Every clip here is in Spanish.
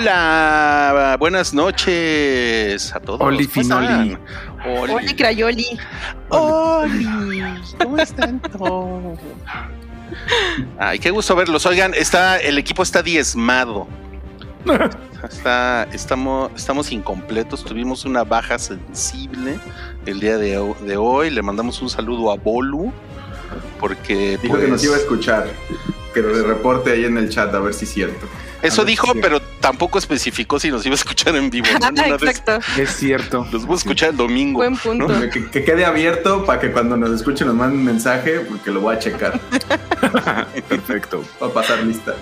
Hola, buenas noches a todos. Oli. Finoli. Oli. Oli Crayoli. Oli. ¿Cómo están todos? Ay, qué gusto verlos. Oigan, está, el equipo está diezmado. Está, estamos, estamos incompletos. Tuvimos una baja sensible el día de, ho- de hoy. Le mandamos un saludo a Bolu. Porque Dijo que nos pues, iba a escuchar. Que lo reporte ahí en el chat a ver si es cierto. eso dijo, si- pero tampoco especificó si nos iba a escuchar en vivo. ¿no? Vez Exacto. Es cierto. los voy a escuchar el domingo. Buen punto. Que, que quede abierto para que cuando nos escuchen nos manden un mensaje, porque lo voy a checar. Perfecto. Va a pasar lista.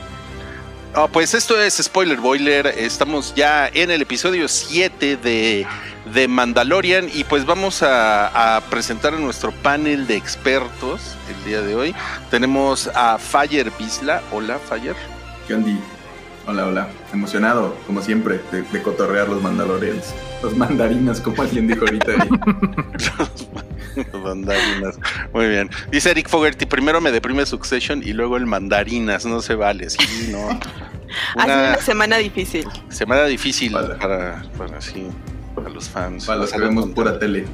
Ah, pues esto es Spoiler Boiler. Estamos ya en el episodio 7 de, de Mandalorian y pues vamos a, a presentar a nuestro panel de expertos el día de hoy. Tenemos a Fire Bisla. Hola, Fire. ¿Qué onda? Hola, hola. Emocionado, como siempre, de, de cotorrear los mandalorians. Los mandarinas, como alguien dijo ahorita. ahí. mandarinas. Muy bien. Dice Eric Fogerty, primero me deprime Succession y luego el mandarinas. No se vale. Sí, no. Ha sido Una una semana difícil. semana difícil Vale. para, para, sí, para los fans. Para los que vemos pura tele.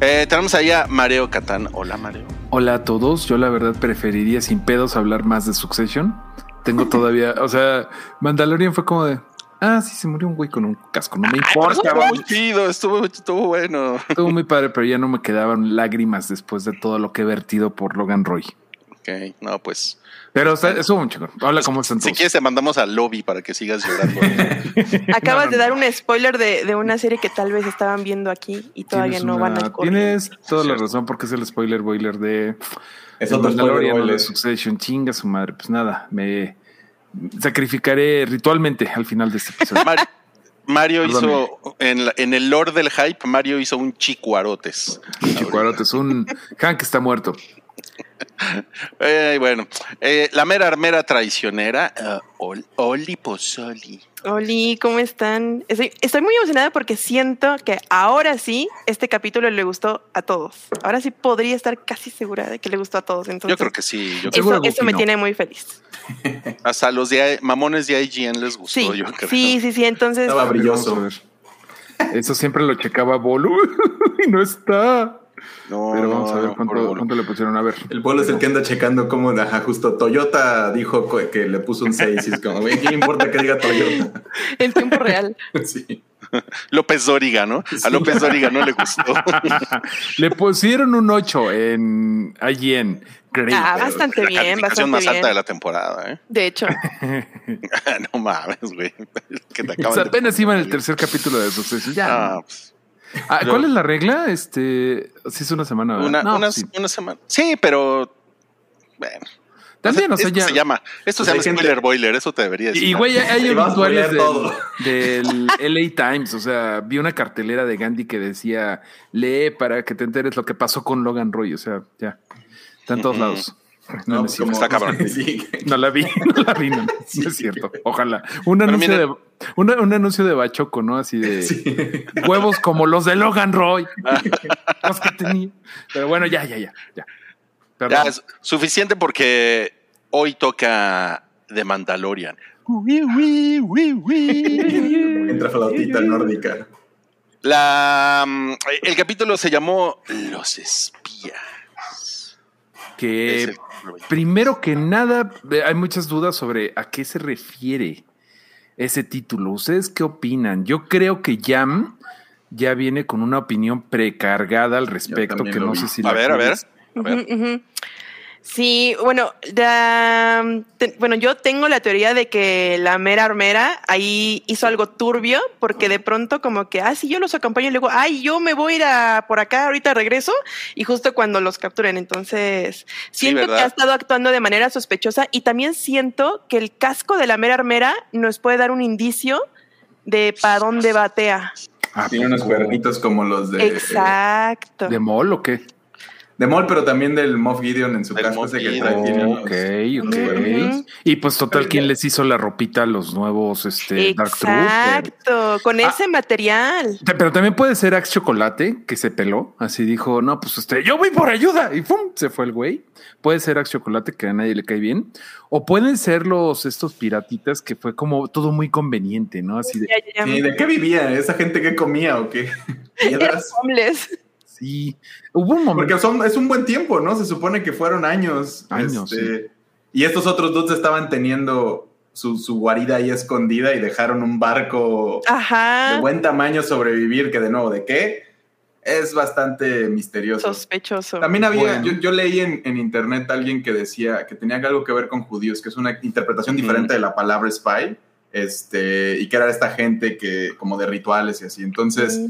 Eh, tenemos ahí a Mareo Catán. Hola, Mareo. Hola a todos. Yo la verdad preferiría sin pedos hablar más de Succession. Tengo todavía, o sea, Mandalorian fue como de, ah, sí, se murió un güey con un casco, no me importa. Estuvo muy chido, estuvo, estuvo bueno. Estuvo muy padre, pero ya no me quedaban lágrimas después de todo lo que he vertido por Logan Roy. Ok, no, pues. Pero está- estuvo un chingón. Hola, ¿cómo están Si todos? quieres, te mandamos al lobby para que sigas llorando. Acabas no, de no. dar un spoiler de, de una serie que tal vez estaban viendo aquí y todavía no una- van a Tienes toda la razón porque es el spoiler boiler de Es de otro spoiler Mandalorian de. Succession. Chinga su madre. Pues nada, me sacrificaré ritualmente al final de este episodio. Mar- Mario Perdóname. hizo, en, la- en el lore del hype, Mario hizo un chicuarotes. Chicuarote es un Hank está muerto. Eh, bueno, eh, la mera armera traicionera, Ol- Oli Pozoli. Oli, ¿cómo están? Estoy, estoy muy emocionada porque siento que ahora sí este capítulo le gustó a todos. Ahora sí podría estar casi segura de que le gustó a todos. Entonces, Yo creo que sí. yo creo- eso, que eso me no. tiene muy feliz. hasta los de, mamones de IGN les gustó, Sí, yo creo. sí, sí, sí. Entonces, Estaba brilloso. Eso siempre lo checaba Bolu y no está. No, Pero vamos a ver cuánto, le pusieron. A ver. El pueblo es el que anda checando cómo, ajá, justo Toyota dijo que le puso un 6 y es como, güey, ¿qué importa que diga Toyota? en tiempo real. Sí. López Dóriga, ¿no? A. López Dóriga no le gustó. Le pusieron un 8 en IGN. Creo. Ah, bastante la bien, calificación bastante más bien. alta de la temporada, ¿eh? De hecho, no mames, güey. Que te Pues acaban de- apenas iba en el tercer capítulo de Succession. Ya. Ah, pues, Ah, ¿Cuál es la regla? Este, sí es una semana. ¿verdad? una, No, una, sí. una semana. Sí, pero. Bueno. También, o sea, esto ya. se llama. Esto se Pues llama gente- spoiler boiler, eso te debería decir. Y güey, hay a usuarios del, del LA Times. O sea, vi una cartelera de Gandhi que decía lee para que te enteres lo que pasó con Logan Roy. O sea, ya. Está en todos lados. No, no. Está cabrón. Sí. No la vi, no la vi, no, no es cierto. Ojalá. Un anuncio, de, un anuncio de Bachoco, ¿no? Así de Sí. huevos como los de Logan Roy. los que tenía. Pero bueno, ya, ya, ya. Ya, es suficiente porque hoy toca The Mandalorian. Entra flautita nórdica. La, mm, el capítulo se llamó Los espías. Que el- primero que nada, eh, hay muchas dudas sobre a qué se refiere ese título. ¿Ustedes qué opinan? Yo creo que Jam ya viene con una opinión precargada al respecto, que no vi. sé si A la ver, a ver. A ver. Sí, bueno, da- te- bueno, yo tengo la teoría de que la mera armera ahí hizo algo turbio, porque de pronto como que, ah, sí, yo los acompaño y luego, ay, yo me voy a ir a por acá, ahorita regreso, y justo cuando los capturen, entonces siento que ¿verdad? ha estado actuando de manera sospechosa y también siento que el casco de la mera armera nos puede dar un indicio de para dónde batea. ¿A Tiene unos poco? cuernitos como los de. Exacto. ¿De mol o qué? De Maul, pero también del Moff Gideon en su Moff ese que trae. Y pues total, ¿quién les hizo la ropita a los nuevos este, Dark Troopers? Exacto, con Ah. ese material. Pero también puede ser Axe Chocolate, que se peló, así dijo, no, pues este, yo voy por ayuda, y ¡pum! se fue el güey. Puede ser Axe Chocolate, que a nadie le cae bien. O pueden ser los, estos piratitas, que fue como todo muy conveniente, ¿no? Así de, Sí, ¿De qué vivía? ¿Esa gente que comía o qué? Eran homeless. Sí. Hubo un momento. Porque son, es un buen tiempo, ¿no? Se supone que fueron años. Años, este, Y estos otros dudes estaban teniendo su, su guarida ahí escondida y dejaron un barco de Ajá. buen tamaño sobrevivir, que de nuevo, ¿de qué? Es bastante misterioso. Sospechoso. También había, Bueno. yo, yo leí en, en internet a alguien que decía que tenía algo que ver con judíos, que es una interpretación diferente de la palabra spy, este, y que era esta gente que, como de rituales y así. Entonces, Mm.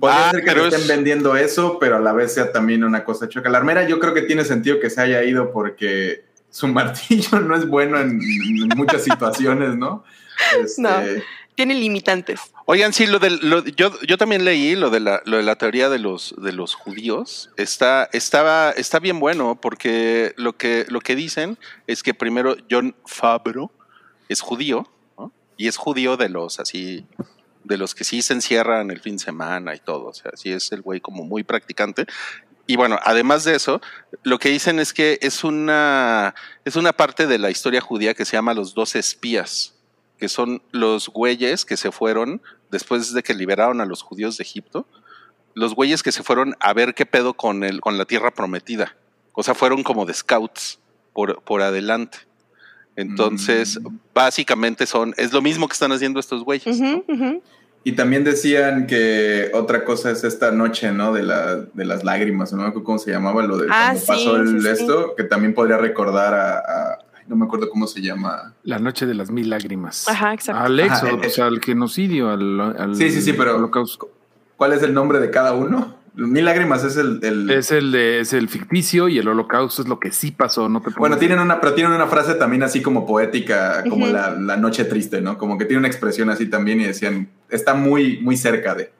Podría Ah, ser que pero le estén es- vendiendo eso, pero a la vez sea también una cosa choca. La armera yo creo que tiene sentido que se haya ido porque su martillo no es bueno en, en muchas situaciones, ¿no? Este, No. Tiene limitantes. Oigan, sí, lo del, lo- yo, yo también leí lo de la, lo de la teoría de los, de los judíos. Está, estaba, está bien bueno porque lo que, lo que dicen es que primero John Fabro es judío, ¿no? Y es judío de los así, de los que sí se encierran el fin de semana y todo. O sea, sí es el güey como muy practicante. Y bueno, además de eso, lo que dicen es que es una, es una parte de la historia judía que se llama los dos espías que son los güeyes que se fueron después de que liberaron a los judíos de Egipto, los güeyes que se fueron a ver qué pedo con el, con la tierra prometida. O sea, fueron como de scouts por, por adelante. Entonces, Mm. básicamente son, es lo mismo que están haciendo estos güeyes. y también decían que otra cosa es esta noche, ¿no? De, la, de las lágrimas, no me acuerdo cómo se llamaba, lo de Ah, cuando sí, pasó el sí, sí. esto, que también podría recordar a, no me acuerdo cómo se llama. La noche de las mil lágrimas. Ajá, exacto. Al éxodo, Ajá, eh, o sea, al genocidio, al, al Sí, sí, sí, pero- holocausto. ¿Cuál es el nombre de cada uno? Mil lágrimas es el... el- Es el de, es el ficticio y el holocausto es lo que sí pasó, no te Bueno, tienen una, pero tienen una frase también así como poética, como la, la noche triste, ¿no? Como que tiene una expresión así también y decían, está muy, muy cerca de.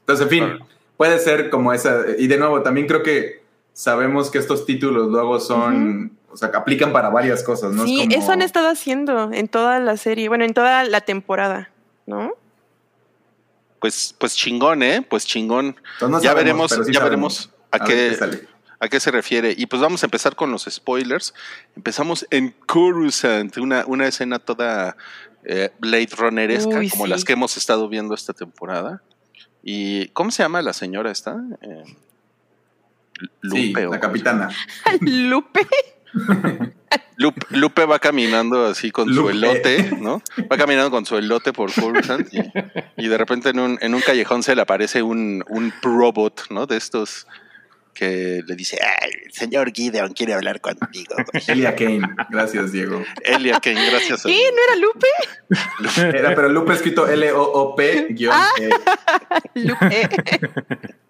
Entonces, en fin, puede ser como esa. Y de nuevo, también creo que sabemos que estos títulos luego son, o sea, que aplican para varias cosas, ¿no? Es Sí, como- eso han estado haciendo en toda la serie, bueno, en toda la temporada, ¿no? Pues, pues chingón, ¿eh? Pues chingón. No ya sabemos, veremos, sí ya sabemos. veremos a, qué, a qué se refiere. Y pues vamos a empezar con los spoilers. Empezamos en Coruscant, una, una escena toda eh, Blade Runneresca, Uy, como sí. las que hemos estado viendo esta temporada. ¿Y cómo se llama la señora esta? Eh, Lupe. la capitana. Lupe. Lupe, Lupe va caminando así con su elote, ¿no? Va caminando con su elote por Coruscant y, y de repente en un, en un callejón se le aparece un, un robot, ¿no? De estos que le dice, "Ay, el señor Gideon quiere hablar contigo. Elia Kane. Gracias, Diego. Elia Kane, gracias. ¿Qué? ¿No era Lupe? Era, pero Lupe escrito L-O-O-P guion Ah. E. Lupe.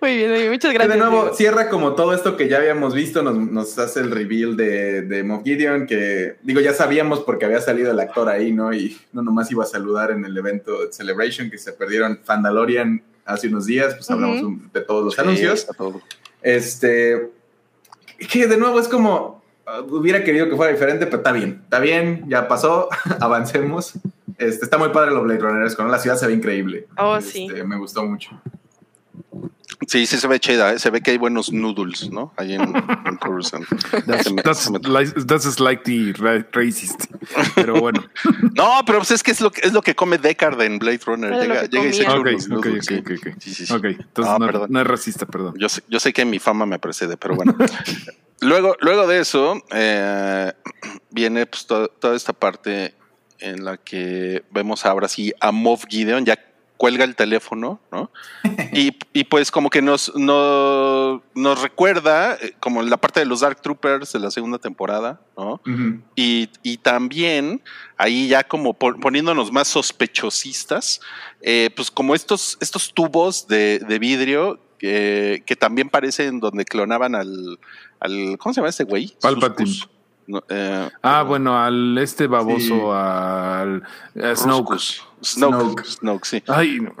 muy bien, muy bien, muchas gracias. de nuevo Diego. cierra como todo esto que ya habíamos visto, nos, nos hace el reveal de, de Moff Gideon, que digo, ya sabíamos porque había salido el actor ahí, ¿no? Y no nomás iba a saludar en el evento Celebration, que se perdieron Fandalorian hace unos días, pues hablamos de todos los Sí, anuncios. todo. Este, que de nuevo es como, uh, hubiera querido que fuera diferente, pero está bien, está bien, ya pasó, avancemos. Este, está muy padre los Blade Runners, con la ciudad se ve increíble. Oh, Este, sí. Me gustó mucho. Sí, sí se ve chida, ¿eh? se ve que hay buenos noodles, ¿no? Ahí en, en Coruscant. That's, that's, that's slightly ra- racist. Pero bueno. No, pero pues es que es lo, que- es lo que come Deckard en Blade Runner. Llega, llega y se echa Ok, unos noodles, ok, sí. ok, ok. Sí, sí, sí. Ok, entonces Ah, no, no es racista, perdón. Yo sé, yo sé que mi fama me precede, pero bueno. luego, luego de eso, eh, viene pues, to- toda esta parte en la que vemos ahora sí a Moff Gideon, ya cuelga el teléfono, ¿no? Y, y pues como que nos, no- nos recuerda eh, como la parte de los Dark Troopers de la segunda temporada, ¿no? Y, y también ahí ya como pon- poniéndonos más sospechosistas, eh, pues como estos, estos tubos de, de vidrio que, que también parecen donde clonaban al, al ¿cómo se llama este güey? Palpatine. No, eh, Ah, bueno, al este baboso, Sí. al a Snoke. Ruscus. Snoke. Snoke. Snoke, sí. Ay, no,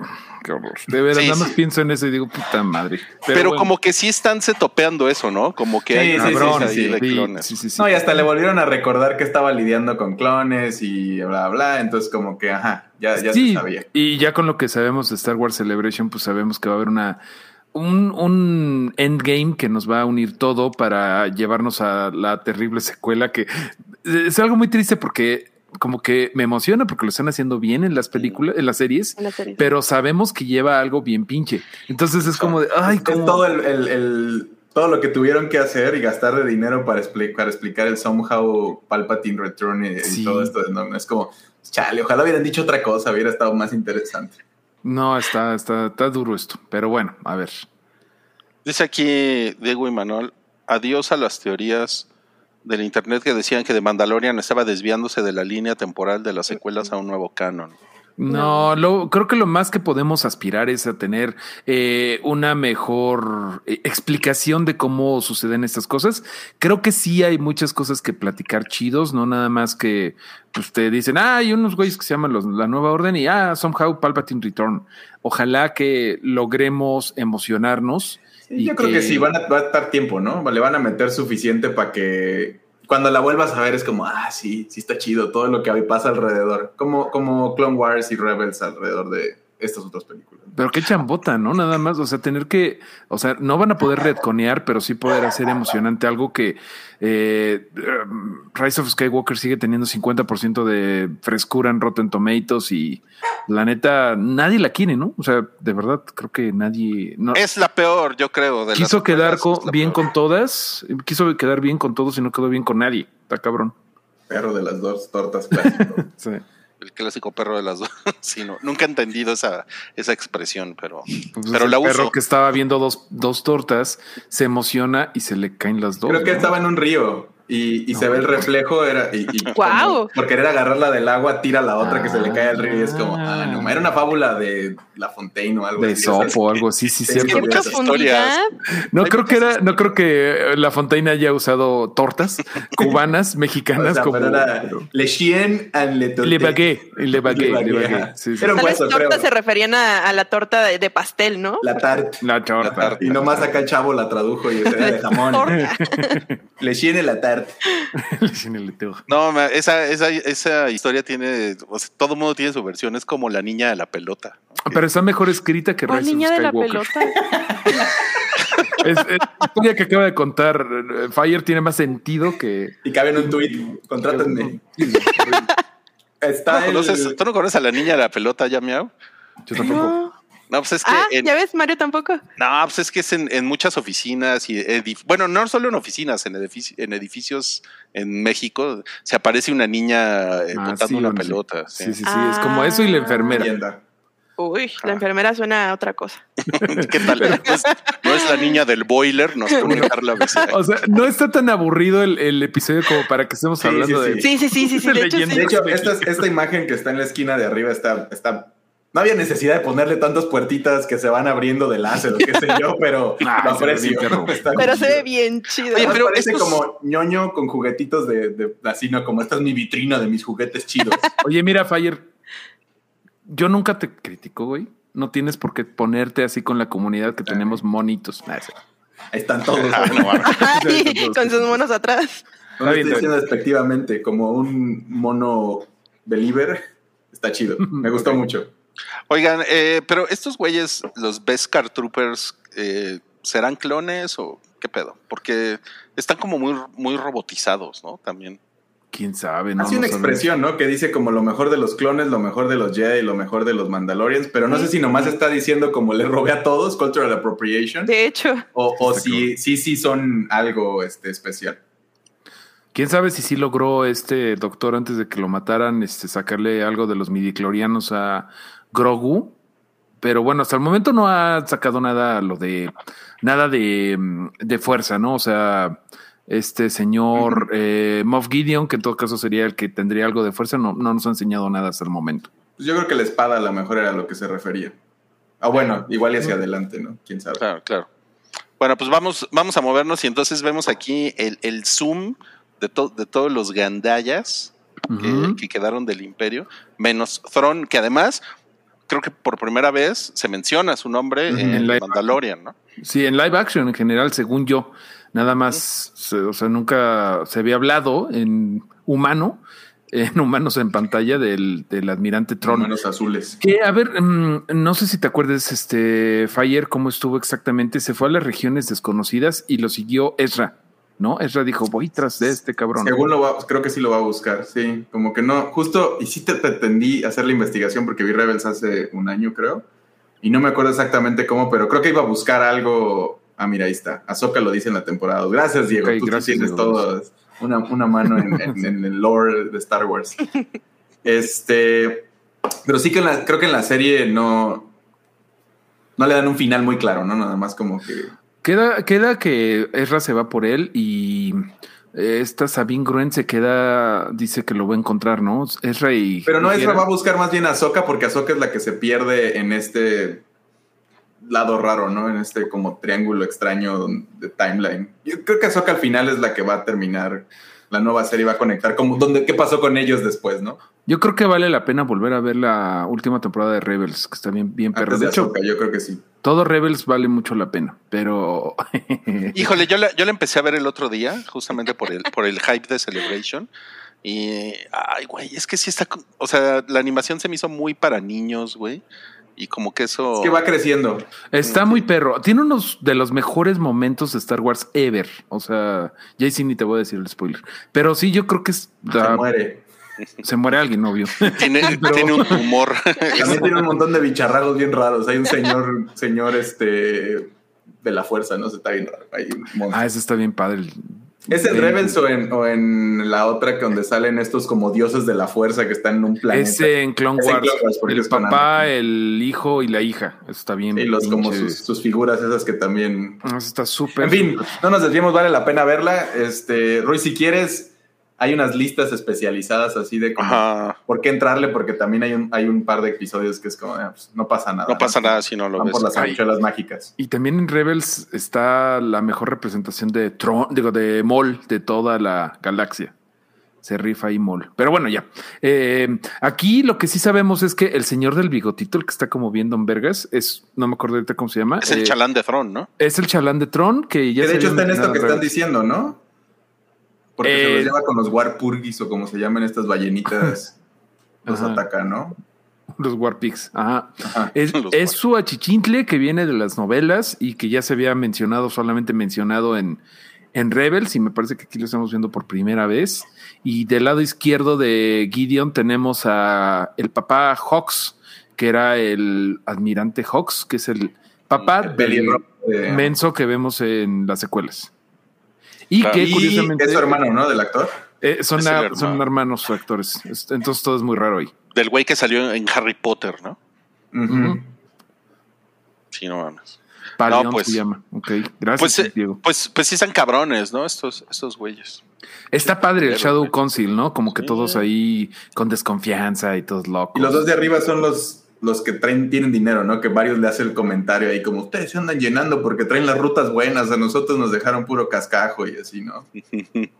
qué horror. De veras, Sí, nada más sí. pienso en eso y digo, puta madre. Pero, bueno. como que sí están se topeando eso, ¿no? Como que Sí, hay sí. de Sí, clones. sí, sí, sí. No, y hasta le volvieron a recordar que estaba lidiando con clones y bla, bla. Entonces, como que, ajá, ya, ya Sí, se sabía. Y ya con lo que sabemos de Star Wars Celebration, pues sabemos que va a haber una un, un endgame que nos va a unir todo para llevarnos a la terrible secuela que es algo muy triste porque como que me emociona porque lo están haciendo bien en las películas, en las series, En pero sabemos que lleva algo bien pinche. Entonces es como de, ay, Es como todo el, el- el- todo lo que tuvieron que hacer y gastar de dinero para, expli- para explicar el somehow Palpatine Return y, todo esto. ¿no? Es como, chale, ojalá hubieran dicho otra cosa, hubiera estado más interesante. No está, está, está duro esto. Pero bueno, a ver. Dice aquí Diego y Manuel, adiós a las teorías del internet que decían que The Mandalorian estaba desviándose de la línea temporal de las secuelas a un nuevo canon. No, lo, creo que lo más que podemos aspirar es a tener eh, una mejor eh, explicación de cómo suceden estas cosas. Creo que sí hay muchas cosas que platicar chidos, no nada más que pues, te dicen, ah, hay unos güeyes que se llaman los- la nueva orden y ah, somehow Palpatine Return. Ojalá que logremos emocionarnos. Sí, yo creo que sí, van a, va a estar tiempo, ¿no? Le van a meter suficiente para que cuando la vuelvas a ver es como, ah, sí, sí está chido todo lo que pasa alrededor. Como, como Clone Wars y Rebels alrededor de estas otras películas. Pero qué chambota, ¿no? Nada más, o sea, tener que, o sea, no van a poder retconear, pero sí poder hacer emocionante algo que eh, Rise of Skywalker sigue teniendo 50% de frescura en Rotten Tomatoes y la neta, nadie la quiere, ¿no? O sea, de verdad, creo que nadie... No, Es la peor, yo creo. De las quiso quedar secuelas, co- es la bien peor. con todas, quiso quedar bien con todos y no quedó bien con nadie. Está cabrón. Perro de las dos tortas clásico. Sí. El clásico perro de las dos. sí, no, nunca he entendido esa, esa expresión, pero, Pues pero el la perro uso. que estaba viendo dos, dos tortas se emociona y se le caen las dos. Creo que ¿no? estaba en un río y, y se ve el reflejo era y, y como por querer agarrarla del agua tira la otra que se le cae al río y es como ah no era una fábula de La Fontaine o algo de así, o sopo o algo así, sí, Sí, cierto. No creo que era, no creo que eh, la Fontaine haya usado tortas cubanas, o mexicanas sea, como pero era Le Chien and Le le bagué, le bagué, Le le bagué. Sí, sí. Vez hueso, creo. torta se referían a, a la torta de, de pastel, ¿no? La tarte. La torta. La tarta. Y nomás acá el chavo la tradujo y era de jamón. Le Chien la tarte. Sin el leteo. No, ma- esa, esa, esa historia tiene, o sea, todo mundo tiene su versión, es como la niña de la pelota. ¿no? Pero está mejor escrita que ¿Cuál Rise of niña de la pelota? Es, es- la historia que acaba de contar eh, Fire tiene más sentido que. Y cabe en un tuit. Contrátenme. ¿Tú Está no, el- conoces, tú no conoces a la niña de la pelota ya, miau? Yo tampoco. No. No, pues es que Ah, en- ya ves, Mario tampoco. No, pues es que es en, en muchas oficinas y bueno, no solo en oficinas, en, edifici- en edificios en México se aparece una niña eh, Ah, botando sí, una sí. pelota. sí. Sí, sí, sí. Es como eso y la enfermera. leyenda. Uy, Ah. la enfermera suena a otra cosa. ¿Qué tal? No es, no es la niña del boiler, nos pone Carla. O sea, no está tan aburrido el, el episodio como para que estemos Sí, hablando sí, de. Sí, sí, sí, sí, sí. De hecho. De hecho, esta, esta imagen que está en la esquina de arriba está, está. No había necesidad de ponerle tantas puertitas que se van abriendo de láser o qué sé yo, pero Ah, lo aprecio. Pero se ve bien chido. Oye, pero parece estos- como ñoño con juguetitos de, de así, ¿no? Como esta es mi vitrina de mis juguetes chidos. Oye, mira, Fire, yo nunca te critico, güey. No tienes por qué ponerte así con la comunidad que tenemos monitos. Nah. Ahí están todos. Ay, con sus monos atrás. No lo estoy diciendo despectivamente, como un mono believer. Está chido. Me gustó mucho. Oigan, eh, pero estos güeyes, los Beskar Troopers, eh, ¿serán clones o qué pedo? Porque están como muy, muy robotizados, ¿no? También. Quién sabe, no. Hace una expresión, ¿no? Que dice como lo mejor de los clones, lo mejor de los Jedi, lo mejor de los Mandalorians, pero no sé si nomás está diciendo como le robé a todos, cultural appropriation, De hecho, o, o si sí, sí son algo este, especial. Quién sabe si sí logró este doctor antes de que lo mataran, este, sacarle algo de los midiclorianos a Grogu. Pero bueno, hasta el momento no ha sacado nada lo de nada de, mm, de fuerza, ¿no? O sea, este señor eh, Moff Gideon, que en todo caso sería el que tendría algo de fuerza, no, no nos ha enseñado nada hasta el momento. Pues yo creo que la espada a lo mejor era a lo que se refería. Ah, bueno, igual y hacia adelante, ¿no? Quién sabe. Claro, claro. Bueno, pues vamos, vamos a movernos y entonces vemos aquí el, el zoom de, de todos los gandallas que, que quedaron del imperio, menos Thron, que además creo que por primera vez se menciona su nombre en, Mandalorian, ¿no? Sí, en live action en general, según yo, nada más, se- o sea, nunca se había hablado en humano, en humanos en pantalla del, del admirante Tron. Manos azules. Que, a ver, mm, no sé si te acuerdas, este, Fire, cómo estuvo exactamente. Se fue a las regiones desconocidas y lo siguió Ezra, ¿no? Ezra dijo, voy tras de este cabrón. Según lo va, creo que sí lo va a buscar, sí. Como que no, justo, y sí te pretendí hacer la investigación porque vi Rebels hace un año, creo. Y no me acuerdo exactamente cómo, pero creo que iba a buscar algo. Ah, mira, ahí está. Ahsoka lo dice en la temporada. Gracias, Diego. Tú gracias, tienes Diego. todo, una, una mano en, en- en el lore de Star Wars. Este. Pero sí que en la- creo que en la serie no. No le dan un final muy claro, ¿no? Nada más como que. Queda, queda que Ezra se va por él y eh, esta Sabine Gruen se queda, dice que lo va a encontrar, ¿no? Ezra y. Pero no, Ezra va a buscar más bien a Ahsoka porque Ahsoka es la que se pierde en este lado raro, ¿no? En este como triángulo extraño de timeline. Yo creo que Ahsoka al final es la que va a terminar la nueva serie, va a conectar como donde qué pasó con ellos después, ¿no? Yo creo que vale la pena volver a ver la última temporada de Rebels, que está bien, bien perro. Antes De de hecho, yo creo que sí. todo Rebels vale mucho la pena, pero Híjole, yo la, yo la empecé a ver el otro día, justamente por el, por el hype de Celebration. Y, ay, güey, es que sí está, o sea, la animación se me hizo muy para niños, güey. Y como que eso... Es que va creciendo. está muy perro. Tiene unos de los mejores momentos de Star Wars ever. O sea, ya sí ni te voy a decir el spoiler. Pero sí, yo creo que es- Se muere. se muere alguien, obvio. Tiene, tiene un humor. También tiene un montón de bicharragos bien raros. Hay un señor, señor este de la fuerza, ¿no? Se está bien raro. Hay un. Ah, ese está bien padre. ¿Es en Rebels o en, o en la otra que donde salen estos como dioses de la fuerza que están en un planeta? Ese en Clone Es en Wars. Clone Wars, porque el papá, el hijo y la hija. Eso está bien. Y los como sus, sus figuras esas que también. Ah, Eso está súper. En fin, no nos desviemos, vale la pena verla. Este, Roy, si quieres, hay unas listas especializadas así de como Ajá. por qué entrarle, porque también hay un, hay un par de episodios que es como, ah, pues, no pasa nada. No pasa nada si no lo Van ves. por las Ay. habichuelas mágicas. Y también en Rebels está la mejor representación de Tron, digo, de Mol de toda la galaxia. Se rifa ahí Mol. Pero bueno, ya. Eh, aquí lo que sí sabemos es que el señor del bigotito, el que está como bien Don Vergas, es, no me acuerdo ahorita cómo se llama. Es el eh, chalán de Throne, ¿no? Es el chalán de Tron, que ya Que de se hecho está en esto que en están diciendo, ¿no? Porque se Eh, los lleva con los Warpurgis o como se llaman estas ballenitas. los Ajá. ataca, ¿no? Los Warpigs. Ajá. Ajá. Es, su achichintle que viene de las novelas y que ya se había mencionado, solamente mencionado en, en Rebels, y me parece que aquí lo estamos viendo por primera vez. Y del lado izquierdo de Gideon tenemos a el papá Hawks, que era el admirante Hawks, que es el papá El del pelirrojo de- menso que vemos en las secuelas. Y Claro. que Y curiosamente es su hermano, ¿no? Del actor. eh, son, a- hermano. son hermanos actores. Es- Entonces todo es muy raro ahí. Del güey que salió en Harry Potter, ¿no? Sí, no mames. Paleón pues- se llama. Ok, gracias, Pues, eh, Diego. pues, pues sí están cabrones, ¿no? Estos, estos güeyes. Está padre el Shadow. Council, ¿no? Como que Sí. todos ahí con desconfianza y todos locos. Y los dos de arriba son los, los que traen, tienen dinero, ¿no? Que varios le hacen el comentario ahí como, ustedes se andan llenando porque traen las rutas buenas, a nosotros nos dejaron puro cascajo y así, ¿no?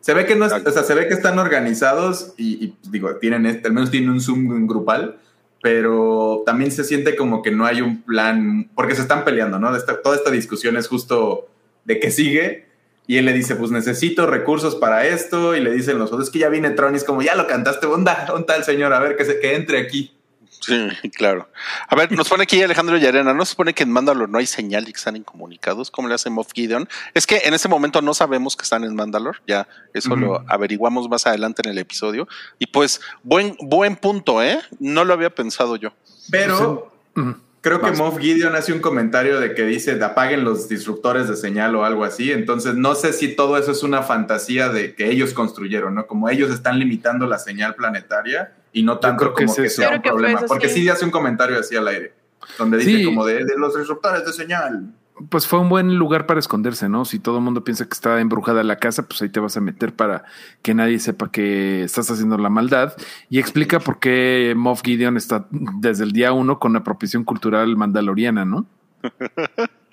Se ve que no, es- o sea, se ve que están organizados y, y, digo, tienen este, al menos tienen un Zoom grupal, pero también se siente como que no hay un plan, porque se están peleando, ¿no? Esta- toda esta discusión es justo de que sigue y él le dice, pues necesito recursos para esto y le dicen los otros, es que ya viene Tron y es como, ya lo cantaste, onda, ¿dónde está el señor? A ver, que, se, que entre aquí. Sí, claro. A ver, nos pone aquí Alejandro Yarena. ¿No se supone que en Mandalor no hay señal y que están incomunicados? ¿Cómo le hace Moff Gideon? Es que en ese momento no sabemos que están en Mandalor. Ya eso lo averiguamos más adelante en el episodio. Y pues, buen, buen punto, ¿eh? No lo había pensado yo. Pero creo que. Moff Gideon hace un comentario de que dice apaguen los disruptores de señal o algo así. Entonces no sé si todo eso es una fantasía de que ellos construyeron, ¿no? Como ellos están limitando la señal planetaria y no tanto creo que como es que, sea Creo un que problema. eso, Porque sí. hace un comentario así al aire, donde dice Sí. como de, de los disruptores de señal. Pues fue un buen lugar para esconderse, ¿no? Si todo el mundo piensa que está embrujada la casa, pues ahí te vas a meter para que nadie sepa que estás haciendo la maldad. Y explica por qué Moff Gideon está desde el día uno con apropiación cultural mandaloriana, ¿no?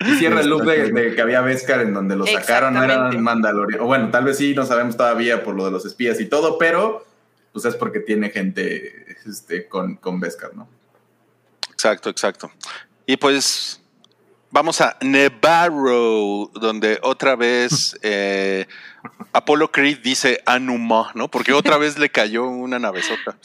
Y cierra el loop de, de que había Beskar en donde lo sacaron, no era Exactamente. Mandalorian. O bueno, tal vez sí, no sabemos todavía por lo de los espías y todo, pero pues es porque tiene gente este, con, con Beskar, ¿no? Exacto, exacto. Y pues vamos a Nevarro, donde otra vez eh, Apollo Creed dice Anuma, ¿no? Porque otra vez le cayó una navezota.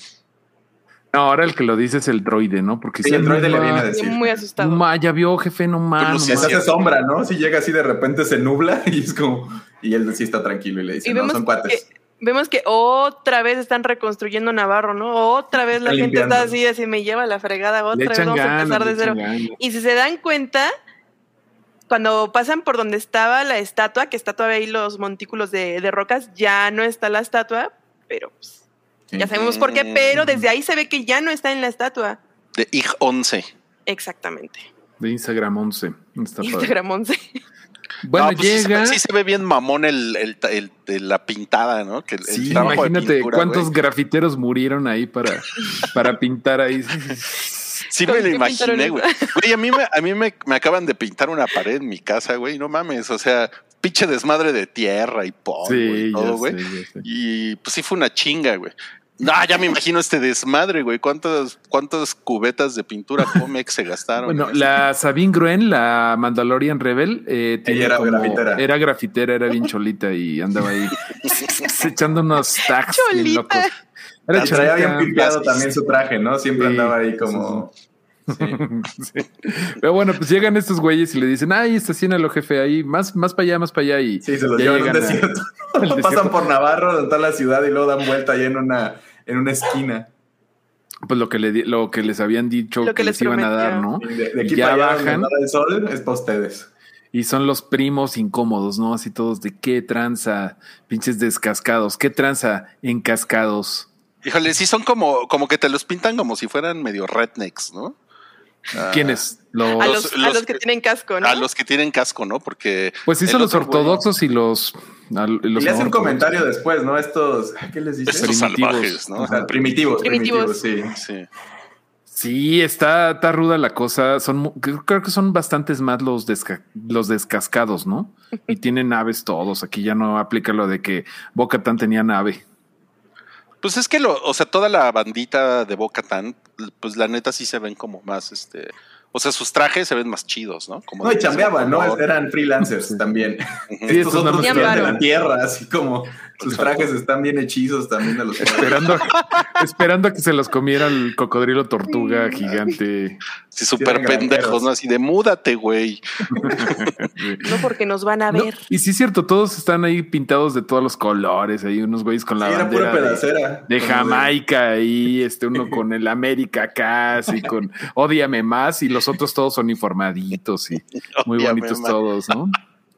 No, ahora el que lo dice es el droide, ¿no? Porque Sí, si el droide le viene a decir. muy asustado. Ya vio, jefe, no no Se hace sombra, ¿no? Si llega así de repente se nubla y es como. Y él sí está tranquilo y le dice, Y no, son cuates. que, vemos que otra vez están reconstruyendo Navarro, ¿no? Otra vez la gente está así, así me lleva la fregada, Le otra vez vamos a empezar de cero. Y si se dan cuenta, cuando pasan por donde estaba la estatua, que está todavía ahí los montículos de, de rocas, ya no está la estatua, pero pues, Sí. ya sabemos por qué, pero desde ahí se ve que ya no está en la estatua. De IG 11. Exactamente. De Instagram 11. Está padre. Instagram 11. Bueno, No, pues sí se ve- llega. Sí, se ve bien mamón el, el- la pintada, ¿no? Que el, el Sí, imagínate pintura, cuántos güey. grafiteros murieron ahí para, para pintar ahí. Sí ¿Con me lo imaginé, güey. Güey, a mí, me, a mí me, me acaban de pintar una pared en mi casa, güey. No mames, o sea, pinche desmadre de tierra y polvo y Sí, todo, güey. Y pues sí fue una chinga, güey. No, ya me imagino este desmadre, güey. ¿Cuántas, cuántas cubetas de pintura Comex se gastaron? Bueno, güey? la Sabine Gruen, la Mandalorian Rebel, eh, tiene era como- grafitera. Era grafitera, era bien cholita y andaba ahí echando unos tags bien Cholita. locos. Era bien cholita. pimpeado Así también su traje, ¿no? Siempre Sí, andaba ahí como. Sí. Sí. Pero bueno, pues llegan estos güeyes y le dicen, ay, estacionalo, jefe, ahí, más, más para allá, más para allá. Y Sí, se los llevan a un llegan a- desierto. al desierto. Pasan por Navarro, donde está la ciudad, y luego dan vuelta ahí en una, en una esquina. Pues lo que, le, lo que les habían dicho Lo que, que les les iban a dar. ¿no? Y de, de aquí ya para allá, donde bajan el sol, es para ustedes. y son los primos incómodos, ¿no? Así todos de qué tranza, pinches descascados, qué tranza encascados. Híjole, sí son como, como que te los pintan como si fueran medio rednecks, ¿no? Ah, ¿Quiénes? Los, A Los- los, a los los que que- tienen casco, ¿no? A los que tienen casco, ¿no? Porque. pues sí son los güey- ortodoxos y los... al- Y los le hace un comentario después, ¿no? Estos, ¿qué les dice? Estos Primitivos. salvajes, ¿no? O sea, primitivos, Primitivos. primitivos, sí. Sí. Sí, está, está ruda la cosa. Son, mu- creo que son bastantes más los, desca- los descascados, ¿no? Y tienen naves todos. Aquí ya no aplica lo de que Boca Tan tenía nave. Pues es que lo, o sea, toda la bandita de Boca Tan, pues la neta sí se ven como más, este, o sea, sus trajes se ven más chidos, ¿no? Como No, y chambeaban, ¿no? eran freelancers también. Sí, Estos otros más que eran de la tierra, así como sus trajes están bien hechizos también de los Esperando, esperando a que se los comiera el cocodrilo tortuga gigante. Sí, súper pendejos. ¿no? Así de múdate, güey. No porque nos van a No, ver. y sí es cierto, todos están ahí pintados de todos los colores. Hay unos güeyes con la Sí, era bandera pura de- pedacera. de, Jamaica ahí, este uno con el América acá, así con Ódiame más y los otros todos son informaditos y muy Ódiame bonitos más. todos, ¿no?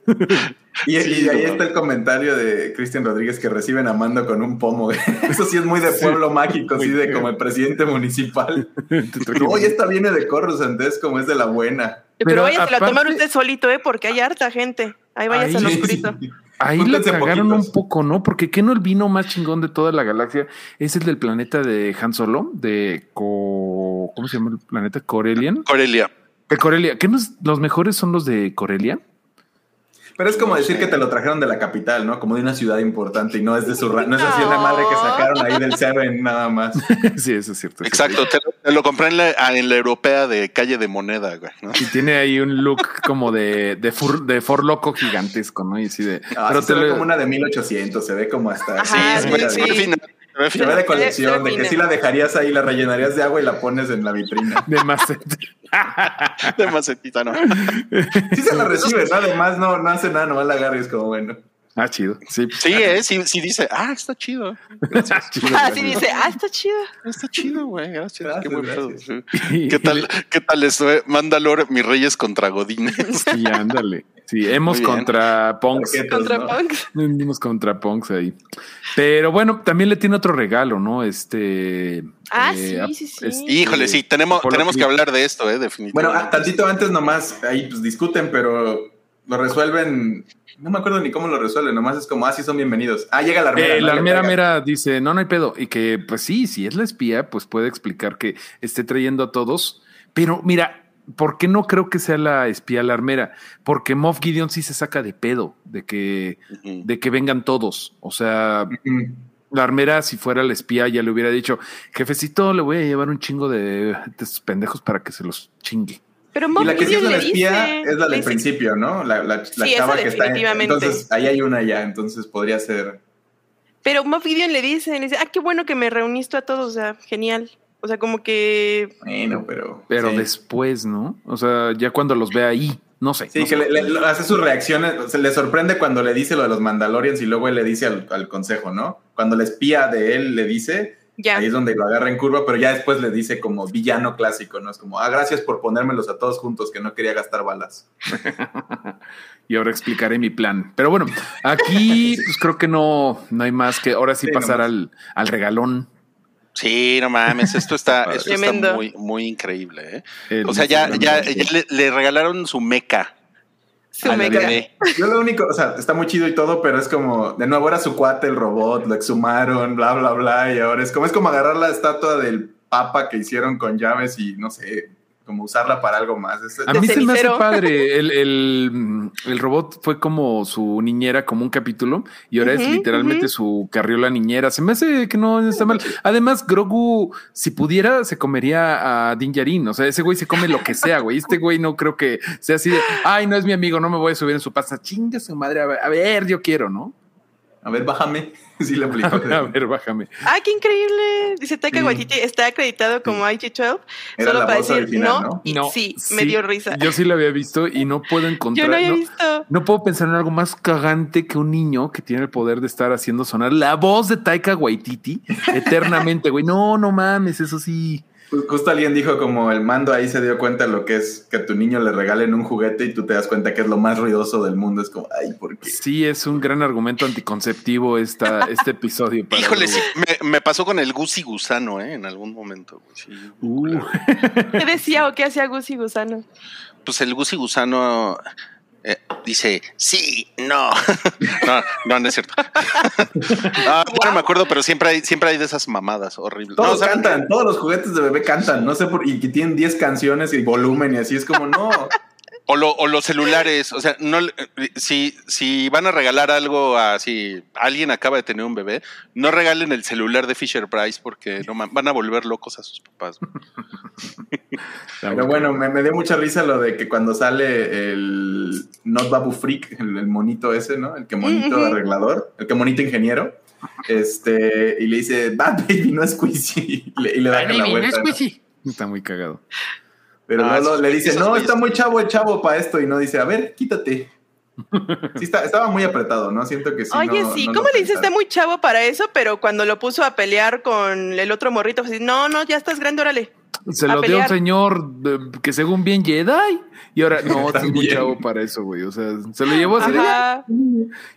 Y, Sí, y ahí no está el comentario de Cristian Rodríguez que reciben a Mando con un pomo. Eso sí es muy de pueblo mágico, así de como el presidente municipal. No, y esta viene de Coruscant, es como es de la buena. Pero, Pero váyase a aparte- tomar usted solito, ¿eh? Porque hay harta gente. Ahí váyase al Ahí- oscurito. Ahí la cagaron poquitos. un poco, ¿no? Porque ¿qué no el vino más chingón de toda la galaxia? Es el del planeta de Han Solo, de Co- ¿cómo se llama el planeta? Corelian. Corelia. De Corelia. ¿Qué nos, los mejores son los de Corelia? Pero es como No decir sé. que te lo trajeron de la capital, ¿no? Como de una ciudad importante y no es de su ra- no es así una madre que sacaron ahí del Seven nada más. sí, eso es cierto. Exacto, te, lo- te lo compré en la, ah, en la europea de calle de moneda, güey. ¿no? Y tiene ahí un look como de, de, fur, de for loco gigantesco, ¿no? Y así de. Ah, pero sí te se ve lo- como una de 1800, se ve como hasta Ajá, sí, ve sí. fina, se ve se ve de colección, de que sí la dejarías ahí, la rellenarías de agua y la pones en la vitrina. de maceta. de macetita, ¿no? Sí se la recibe, ¿no? Además no, no hace nada, nomás la agarras como bueno. Ah, chido. Sí. Sí, eh, sí, sí dice, ah, está chido. Gracias. Chido, Así dice, ah, está chido. Está chido, güey. Gracias. Gracias, qué buen pedo. sí. ¿Qué tal, qué tal fue? Mandalor, mis reyes contra Godines. Sí, ándale. Sí, hemos contra Punks. Contra ¿no? punks. Venimos contra Punks ahí. Pero bueno, también le tiene otro regalo, ¿no? Este. Ah, eh, sí, sí, sí. este- Híjole, sí, tenemos, tenemos que hablar de esto, eh, Bueno, definitivamente. ah, tantito antes nomás, ahí pues discuten, pero lo resuelven. No me acuerdo ni cómo lo resuelven, nomás es como, ah, sí son bienvenidos. Ah, llega la armera. Eh, ¿no? la Le mera dice, no, no hay pedo. Y que, pues sí, si es la espía, pues puede explicar que esté trayendo a todos. Pero mira, ¿por qué no creo que sea la espía la armera? Porque Moff Gideon sí se saca de pedo de que, de que vengan todos. O sea, la armera, si fuera la espía, ya le hubiera dicho, jefecito, le voy a llevar un chingo de, de estos pendejos para que se los chingue. Pero Y Moff la que sí es la espía dice- es la del dice- principio, ¿no? La, la, la Sí, chava que está. en-. Entonces, ahí hay una ya, entonces podría ser. Pero Moff Gideon le dice, le dice, ah, qué bueno que me reuniste a todos, o sea, genial. O sea, como que Bueno, pero. Pero sí. después, ¿no? O sea, ya cuando los ve ahí, no sé. Sí, no que sé. le, le- hace sus reacciones, se le sorprende cuando le dice lo de los Mandalorians y luego él le dice al, al consejo, ¿no? Cuando la espía de él le dice, ya. ahí es donde lo agarra en curva, pero ya después le dice como villano clásico, ¿no? Es como, ah, gracias por ponérmelos a todos juntos, que no quería gastar balas. Y ahora explicaré mi plan. Pero bueno, aquí pues creo que no, no hay más que ahora sí, pasar al, al regalón. Sí, no mames, esto está, esto está Tremendo. muy, muy increíble. ¿eh? El- O sea, ya, ya, ya le, le regalaron su meca Su. Yo lo único, o sea, está muy chido y todo, pero es como, de nuevo era su cuate el robot, lo exhumaron, bla, bla, bla, y ahora es como, es como agarrar la estatua del papa que hicieron con llaves y no sé, como usarla para algo más. Es- A mí se me hace cenicero. padre. El, el, el robot fue como su niñera, como un capítulo, y ahora es literalmente ujú. su carriola niñera. Se me hace que no está mal. Además, Grogu, si pudiera, se comería a Din Djarin. O sea, ese güey se come lo que sea, güey. Este güey no creo que sea así de, ay, no es mi amigo, no me voy a subir en su pasta. Chinga su madre, a ver, a ver, yo quiero, ¿no? A ver, bájame. Sí, le A aplicó. ver, a ver, bájame. Ah, qué increíble. Dice Taika Sí. Waititi, está acreditado como IG-12. Era Solo la para voz decir original, no, ¿no? y No, sí, me dio risa. Yo sí lo había visto y no puedo encontrar. Yo no había no- visto. No puedo pensar en algo más cagante que un niño que tiene el poder de estar haciendo sonar la voz de Taika Waititi eternamente, güey. No, no mames, eso sí. Ju- Justo alguien dijo como el mando ahí se dio cuenta de lo que es que a tu niño le regalen un juguete y tú te das cuenta que es lo más ruidoso del mundo. Es como, ay, ¿por qué? Sí, es un gran argumento anticonceptivo esta, este episodio. para Híjole, sí, me, me pasó con el Gusi Gusano, ¿eh? En algún momento. sí. Uh, ¿Qué decía o qué hacía Gusi Gusano? Pues el Gusi Gusano eh, dice, sí, no. no, no, no es cierto. Ah, bueno, me acuerdo, pero siempre hay, siempre hay de esas mamadas horribles. Todos cantan, todos los juguetes de bebé cantan, no sé por, y que tienen 10 canciones y volumen y así es como, no. O, lo- o los celulares, o sea, no, le- si, si van a regalar algo a si alguien acaba de tener un bebé, no regalen el celular de Fisher Price porque no van a volver locos a sus papás. Pero bueno, me, me dio mucha risa lo de que cuando sale el Not Babu Freak, el, el monito ese, ¿no? El que monito arreglador, el que monito ingeniero, este, y le dice, Bad Baby, no es Quizzy, y le, y le da la vuelta. ¿no? está muy cagado. Pero Ah, esos- le dice, no, está muy chavo el chavo para esto, y no dice, a ver, quítate. Sí, está- estaba muy apretado, ¿no? Siento que sí. Oye, no- sí, no ¿cómo le dices? Está muy chavo para eso, pero cuando lo puso a pelear con el otro morrito, pues no, no, ya estás grande, órale. Se lo dio un señor eh, que según bien Jedi. Y ahora, no, es muy chavo para eso, güey. O sea, se lo llevó así.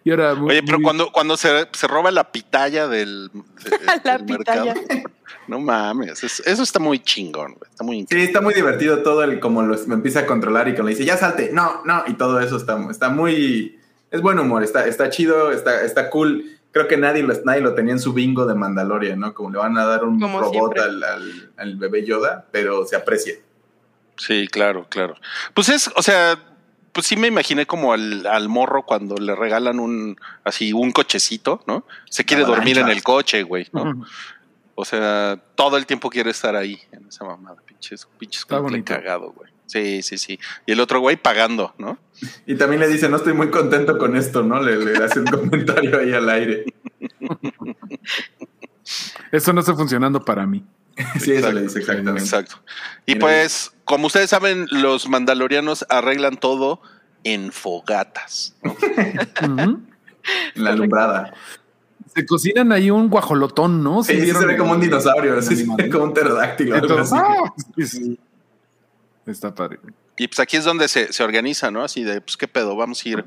Y ahora, muy- Oye, pero muy- cuando, cuando se, se roba la pitaya del, de- La del pitaya. mercado, no mames, eso, eso está muy chingón, güey, está muy Sí, está muy divertido todo el como lo, me empieza a controlar y cuando le dice, ya salte, no, no, y todo eso está, está muy, es buen humor, está, está chido, está, está cool. Creo que nadie lo, nadie lo tenía en su bingo de Mandalorian, ¿no? Como le van a dar un Como robot al, al- al bebé Yoda, pero se aprecia. Sí, claro, claro. Pues es, o sea, pues sí me imaginé como al, al morro cuando le regalan un, así, un cochecito, ¿no? Se quiere dormir en el coche, güey, ¿no? O sea, todo el tiempo quiere estar ahí en esa mamada, pinches, pinches Está cagado, güey. Sí, sí, sí. Y el otro güey pagando, ¿no? Y también le dice, no estoy muy contento con esto, ¿no? Le, le hace un comentario ahí al aire. Esto no está funcionando para mí. Sí, eso le dice exactamente. Exacto. Y Mira. pues, como ustedes saben, los mandalorianos arreglan todo en fogatas. En la alumbrada. Se cocinan ahí un guajolotón, ¿no? Sí, sí vieron se ve como un dinosaurio, sí, se ve como un pterodáctilo. algo Entonces, así. ¡ah! Sí, sí. Está padre. Y pues aquí es donde se, se organiza, ¿no? Así de, pues, ¿qué pedo? ¿Vamos a ir,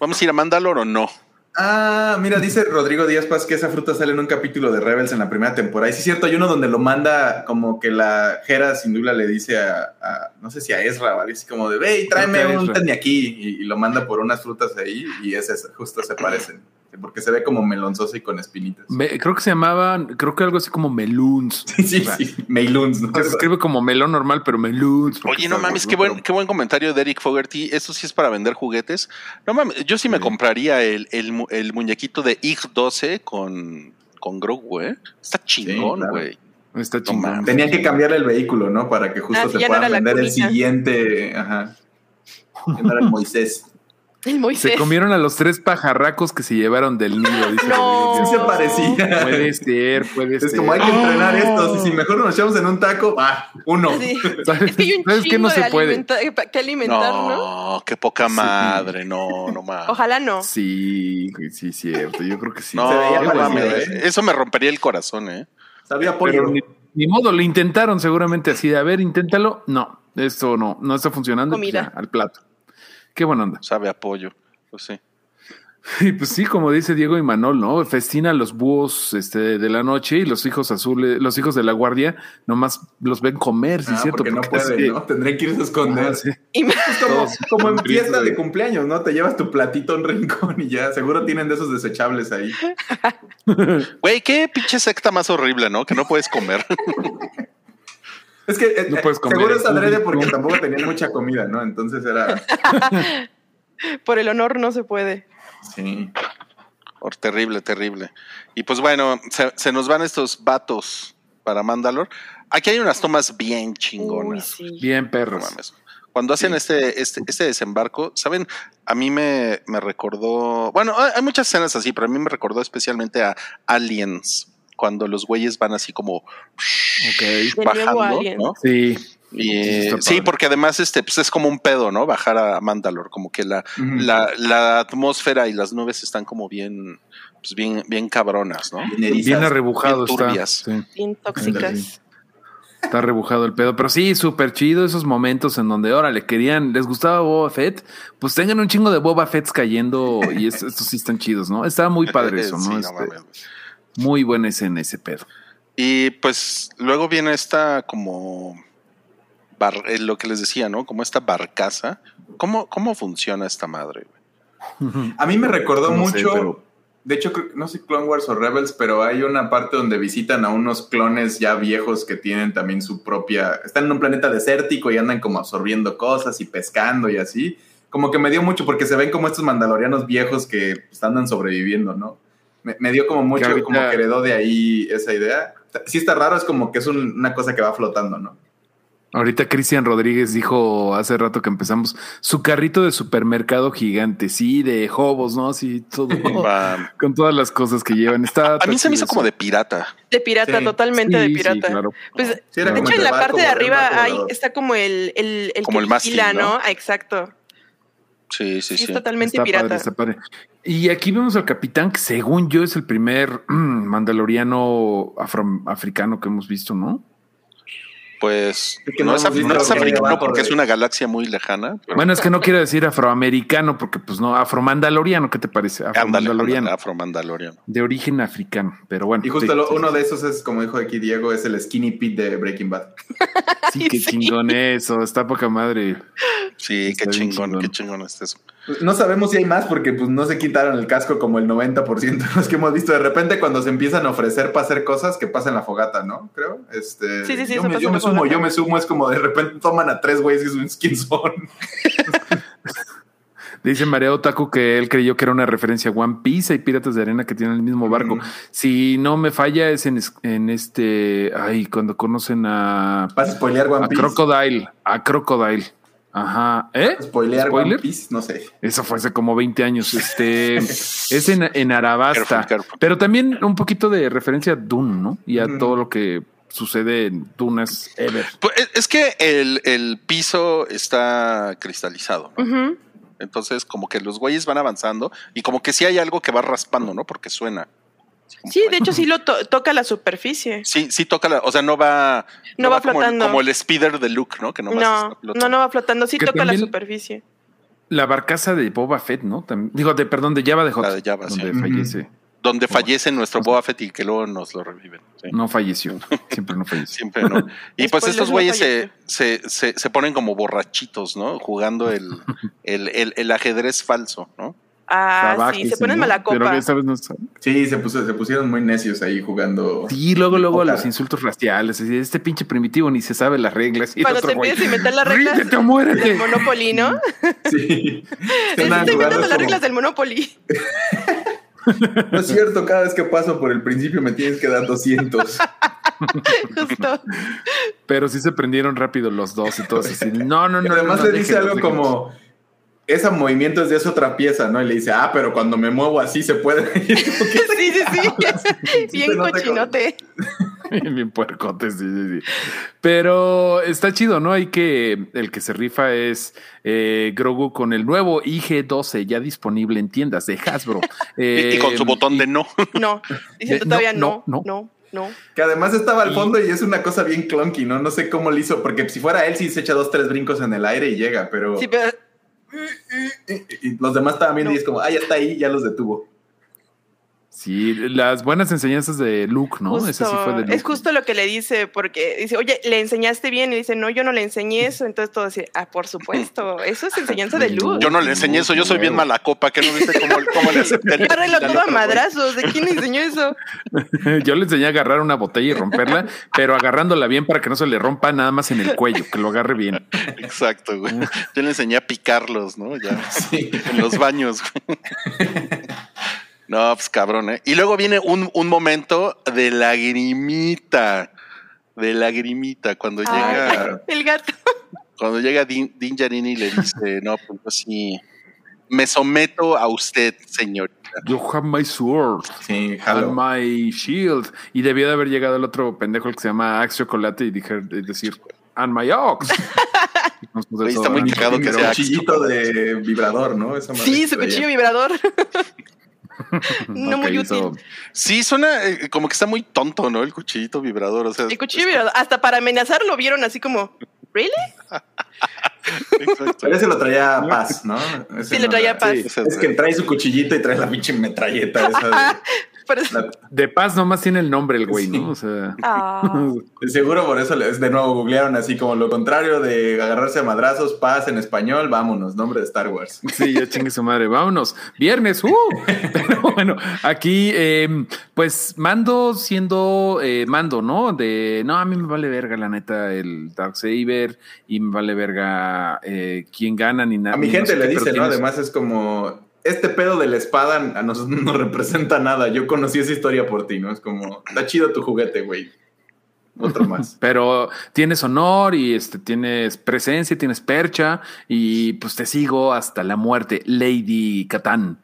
vamos a ir a Mandalor o no? Ah, mira, dice Rodrigo Díaz Paz que esa fruta sale en un capítulo de Rebels en la primera temporada. Y sí es cierto, hay uno donde lo manda como que la Jera sin duda le dice a, a- no sé si a Ezra algo así como de, ve y tráeme un y, y lo manda por unas frutas ahí y es esa, justo se parecen. Porque se ve como melonzosa y con espinitas. Me- creo que se llamaban, creo que algo así como meluns. Sí, sí, sí, Meiluns, ¿no? Se escribe como melón normal, pero meluns. Oye, no mames, qué buen, qué buen comentario de Eric Fogerty. Esto sí es para vender juguetes. No mames, yo sí me compraría el, el, mu- el muñequito de IG 12 con, con Grogu, ¿eh? Está chingón, claro. güey. Está No chingón. mames. Tenían que cambiarle el vehículo, ¿no? Para que justo Ah, no puedan vender el siguiente. Ajá. No era el Moisés. El Moisés. Se comieron a los tres pajarracos que se llevaron del nido. Dice No. Sí se parecía. Puede ser, puede Es ser. como hay que entrenar estos. Y si mejor nos echamos en un taco, va, uno. Sí. ¿Sabes? Es que hay un ¿Sabes qué chingo no se de puede? alimenta- eh, que alimentar, ¿no? No, qué poca madre. No, no mames. Ojalá no. Sí, sí, cierto. Yo creo que sí. No, mames. ¿eh? Eso me rompería el corazón, ¿eh? Sabía pollo. Pero ni, ni modo, lo intentaron seguramente así de, a ver, inténtalo. No, esto no, no está funcionando. pues Comida. ya, al plato. Qué buena onda. Sabe apoyo. Pues sí. Y pues sí, como dice Diego y Manol, ¿no? Festina a los búhos este, de la noche y los hijos azules, los hijos de la guardia, nomás los ven comer, ¿sí Ah, es cierto? porque no Porque pueden, sí. ¿no? Tendrían que irse a esconder. Ah, sí. Y me- Es como, como en fiesta de- cumpleaños, ¿no? Te llevas tu platito a un rincón y ya. Seguro tienen de esos desechables ahí. Güey, qué pinche secta más horrible, ¿no? Que no puedes comer. Es que eh, No puedes comer seguro es adrede porque tampoco tenían mucha comida, ¿no? Entonces era. por el honor no se puede. Sí. Or- terrible, terrible. Y pues bueno, se, se nos van estos vatos para Mandalor. Aquí hay unas tomas bien Uy, chingonas. sí. Bien No perros. mames. Cuando hacen este, este, este desembarco, ¿saben? A mí me, me recordó. Bueno, hay hay muchas escenas así, pero a mí me recordó especialmente a Aliens. Cuando los güeyes van así como Ok. De nuevo bajando. ¿no? Sí. Y, Está sí, porque además este, pues es como un pedo, ¿no? Bajar a Mandalor, como que la, la, la atmósfera y las nubes están como bien, pues bien, bien cabronas, ¿no? Bien erizas. Bien arrebujado bien está. turbias. Sí, Bien tóxicas. Sí. está rebujado el pedo. Pero sí, súper chido esos momentos en donde, órale, querían, les gustaba Boba Fett, pues tengan un chingo de Boba Fetts cayendo y es- estos sí están chidos, ¿no? Estaba muy padre eso, Sí, ¿no? no Este, mames. Muy buena escena ese pedo. Y pues luego viene esta como bar- eh, lo que les decía, ¿no? Como esta barcaza. ¿Cómo, cómo funciona esta madre? güey? A mí me recordó No sé, mucho. pero- De hecho, creo- no sé Clone Wars o Rebels, pero hay una parte donde visitan a unos clones ya viejos que tienen también su propia. Están en un planeta desértico y andan como absorbiendo cosas y pescando y así. Como que me dio mucho porque se ven como estos mandalorianos viejos que pues, andan sobreviviendo, ¿no? Me, me dio como mucho, Que ahorita- como que heredó de ahí esa idea. Sí está raro, es como que es un- una cosa que va flotando, ¿no? Ahorita Cristian Rodríguez dijo hace rato que empezamos su carrito de supermercado gigante, sí, de hobos, ¿no? Sí, todo. Con todas las cosas que llevan. Está, A mí se me hizo como de pirata. De pirata, Sí. totalmente de sí, pirata. claro. Pues, de hecho, en la parte de arriba hay, está como el, el, el Como que el mástil, vigila, ¿no? ¿no? Ah, exacto. Sí, sí, Sí, sí. es totalmente Está pirata. padre, está padre. Y aquí vemos al capitán, que según yo es el primer mandaloriano afroafricano que hemos visto, ¿no? Pues Es que no, no es, no africano porque es una galaxia muy lejana. pero- Bueno, es que no quiero decir afroamericano, porque pues no, afromandaloriano, ¿qué te parece? Afromandaloriano. afro-mandaloriano. De origen africano, pero bueno. Y justo sí, lo- sí, uno sí. de esos es, como dijo aquí Diego, es el Skinny Pete de Breaking Bad. Sí, qué Sí. chingón eso, está poca madre. Sí, Está qué chingón, chingón. qué chingón es eso. No sabemos si hay más porque pues no se quitaron el casco como el 90% de los que hemos visto. De repente cuando se empiezan a ofrecer para hacer cosas que pasan la fogata, ¿no? Creo. Este, Sí, sí, sí, yo, se me, yo sumo, fogata. yo me sumo. Es como de repente toman a tres güeyes y son quién son. Dice María Otaku que él creyó que era una referencia a One Piece. Hay piratas de arena que tienen el mismo barco. Mm. Si no me falla, es en, en este. Ay, cuando conocen a. Vas a spoilear One A Piece. Crocodile. A Crocodile. Ajá. ¿Eh? Spoilear ¿Spoiler? One Piece, no sé. Eso fue hace como 20 años. Este es en, en Arabasta. Careful, careful. Pero también un poquito de referencia a Dune, ¿no? Y a todo lo que sucede en Dunas Ever. Pues, es- que el, el piso está cristalizado, ¿no? Entonces, como que los güeyes van avanzando y como que sí hay algo que va raspando, ¿no? Porque suena. Sí, de hecho sí lo to- toca la superficie. Sí, sí toca la, o sea, no va, No va como el- flotando. Como el, speeder de Luke, ¿no? Que No, no, flotando. no va flotando, sí Que toca la superficie. La barcaza de Boba Fett, ¿no? También, digo, de perdón, de Java de Hot. La de Jabba, sí. donde Ujú. fallece. Donde fallece nuestro Boba Fett y que luego nos lo reviven. sí. No falleció. Siempre no falleció. Siempre, ¿no? Y pues estos no güeyes se, se, se, se ponen como borrachitos, ¿no? Jugando el, el, el, el ajedrez falso, ¿no? Ah, sí, se ponen ¿no? mala Pero copa. esta vez no. Sí, se, puso- se pusieron muy necios ahí jugando. Sí, luego, luego Ojalá. los insultos raciales. Este pinche primitivo ni se sabe las reglas. Y Cuando te empiezas a inventar las reglas del Monopoly, ¿no? Sí. Se está inventando jugando las como, reglas del Monopoly. No es cierto, cada vez que paso por el principio me tienes que dar 200. Justo. Pero sí se prendieron rápido los dos y todos así. No, no, Y no. además no, le dice algo como, ese movimiento es de esa otra pieza, ¿no? Y le dice, ah, pero cuando me muevo así se puede. Que, Sí, sí, sí. Bien cochinote. Bien puercote, sí, sí, sí. Pero está chido, ¿no? Hay que. El que se rifa es eh, Grogu con el nuevo IG-12 ya disponible en tiendas de Hasbro. Y- y con su Eh, botón de no. No, No, todavía no, no, no. no, no. que además estaba al fondo y es una cosa bien clunky, ¿no? No sé cómo lo hizo, porque si fuera él sí se echa dos, tres brincos en el aire y llega, pero Sí, pero y- y los demás estaban viendo No. y es como, ah, ya está ahí, ya los detuvo. Sí, las buenas enseñanzas de Luke, ¿no? justo, Ese sí fue de Luke. es justo lo que le dice, porque dice, oye, ¿le enseñaste bien? Y dice, no, yo no le enseñé eso. Entonces todo dice, ah, por supuesto, eso es enseñanza de luz. Yo no le enseñé eso, yo soy bien mala copa, que no viste cómo, cómo le acepté. Al todo a madrazos. ¿De quién le enseñó eso? Yo le enseñé a agarrar una botella y romperla, pero agarrándola bien para que no se le rompa nada más en el cuello, que lo agarre bien. Exacto, güey. Yo le enseñé a picarlos, ¿no? Ya Sí. en los baños, güey. No, pues cabrón, ¿eh? Y luego viene un, un momento de lagrimita. De lagrimita. Cuando llega, Ay, el gato. cuando llega Din, Din y le dice, no, pues sí. Me someto a usted, señor. You have my sword. Sí, jalo. my shield. Y debió de haber llegado el otro pendejo el que se llama Axe Chocolate y dije, y decir, and my ox. Está muy cagado que sea un cuchillito de vibrador, ¿no? Esa madre Sí, su cuchillo vibrador. no muy útil. Sí, suena eh, como que está muy tonto, ¿no? El cuchillito vibrador. O sea, El cuchillo vibrador. Hasta para amenazar lo vieron así como, ¿really? Exacto. Pero ese lo traía Paz, ¿no? Ese Sí, le traía Paz. Sí, Es que trae su cuchillito y trae la pinche metralleta esa de- la- De paz nomás tiene el nombre el güey, Sí. ¿no? O sea. Ah. seguro por eso les de nuevo googlearon así como lo contrario de agarrarse a madrazos, paz en español, vámonos, nombre de Star Wars. Sí, ya chingue su madre. Vámonos. Viernes. ¡uh! Pero bueno, aquí, eh, pues mando siendo eh, mando, ¿no? De no, a mí me vale verga, la neta, el Darksaber y me vale verga eh, quién gana ni nada. A mi gente sé le qué, dice, ¿no? Además es como este pedo de la espada a nosotros no representa nada. Yo conocí esa historia por ti, ¿no? Es como, está chido tu juguete, güey. Otro más. Pero tienes honor y este tienes presencia, tienes percha y pues te sigo hasta la muerte, Lady Catán.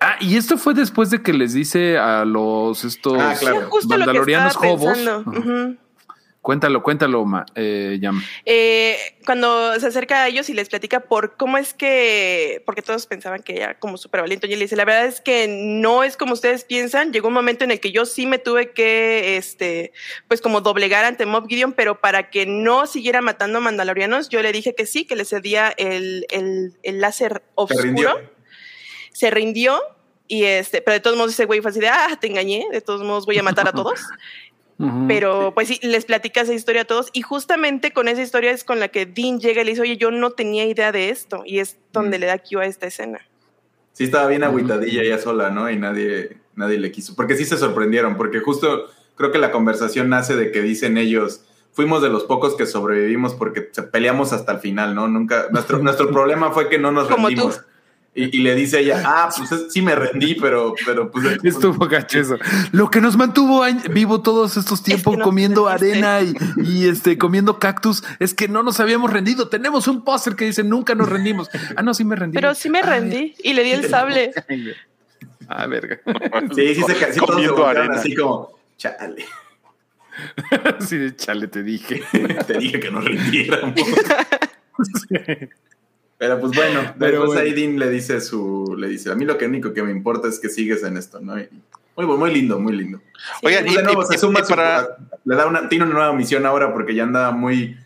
Ah, y esto fue después de que les dice a los estos Ah, claro. Lo mandalorianos estaba hobos. Cuéntalo, cuéntalo, Ma- eh, Yam. Eh, cuando se acerca a ellos y les platica por cómo es que, porque todos pensaban que era como súper valiente, y él le dice, la verdad es que no es como ustedes piensan, llegó un momento en el que yo sí me tuve que, este, pues como doblegar ante Mob Gideon, pero para que no siguiera matando mandalorianos, yo le dije que sí, que le cedía el, el, el láser Se oscuro, rindió. se rindió, y este, pero de todos modos ese güey fue así de, ah, te engañé, de todos modos voy a matar a todos. Pero pues sí, les platica esa historia a todos y justamente con esa historia es con la que Dean llega y le dice, oye, yo no tenía idea de esto y es donde Mm. le da cue a esta escena. Sí estaba bien agüitadilla ella sola, ¿no? Y nadie, nadie le quiso. Porque sí se sorprendieron, porque justo creo que la conversación nace de que dicen ellos, fuimos de los pocos que sobrevivimos porque peleamos hasta el final, ¿no? Nunca, nuestro, nuestro problema fue que no nos Como rendimos. Y, y le dice ella, ah, pues es- sí me rendí, pero, pero pues, Estuvo gacho eso. Lo que nos mantuvo vivo todos estos tiempos no comiendo arena y, y, este comiendo cactus es que no nos habíamos rendido. Tenemos un póster que dice nunca nos rendimos. Ah, no, sí me rendí. Pero sí me rendí y le di el sable. Ah, verga. sí, sí se sí todos arena. así como, chale, Sí, de chale, te dije. te dije que nos rindiéramos. Pero pues bueno, Pero después bueno. ahí Dean le dice su, le dice, a mí lo que único que me importa es que sigues en esto, ¿no? Y muy, muy lindo, muy lindo. Sí. Oigan, y- de nuevo, y- se y- suma y su- para- le da una, tiene una nueva misión ahora porque ya andaba muy,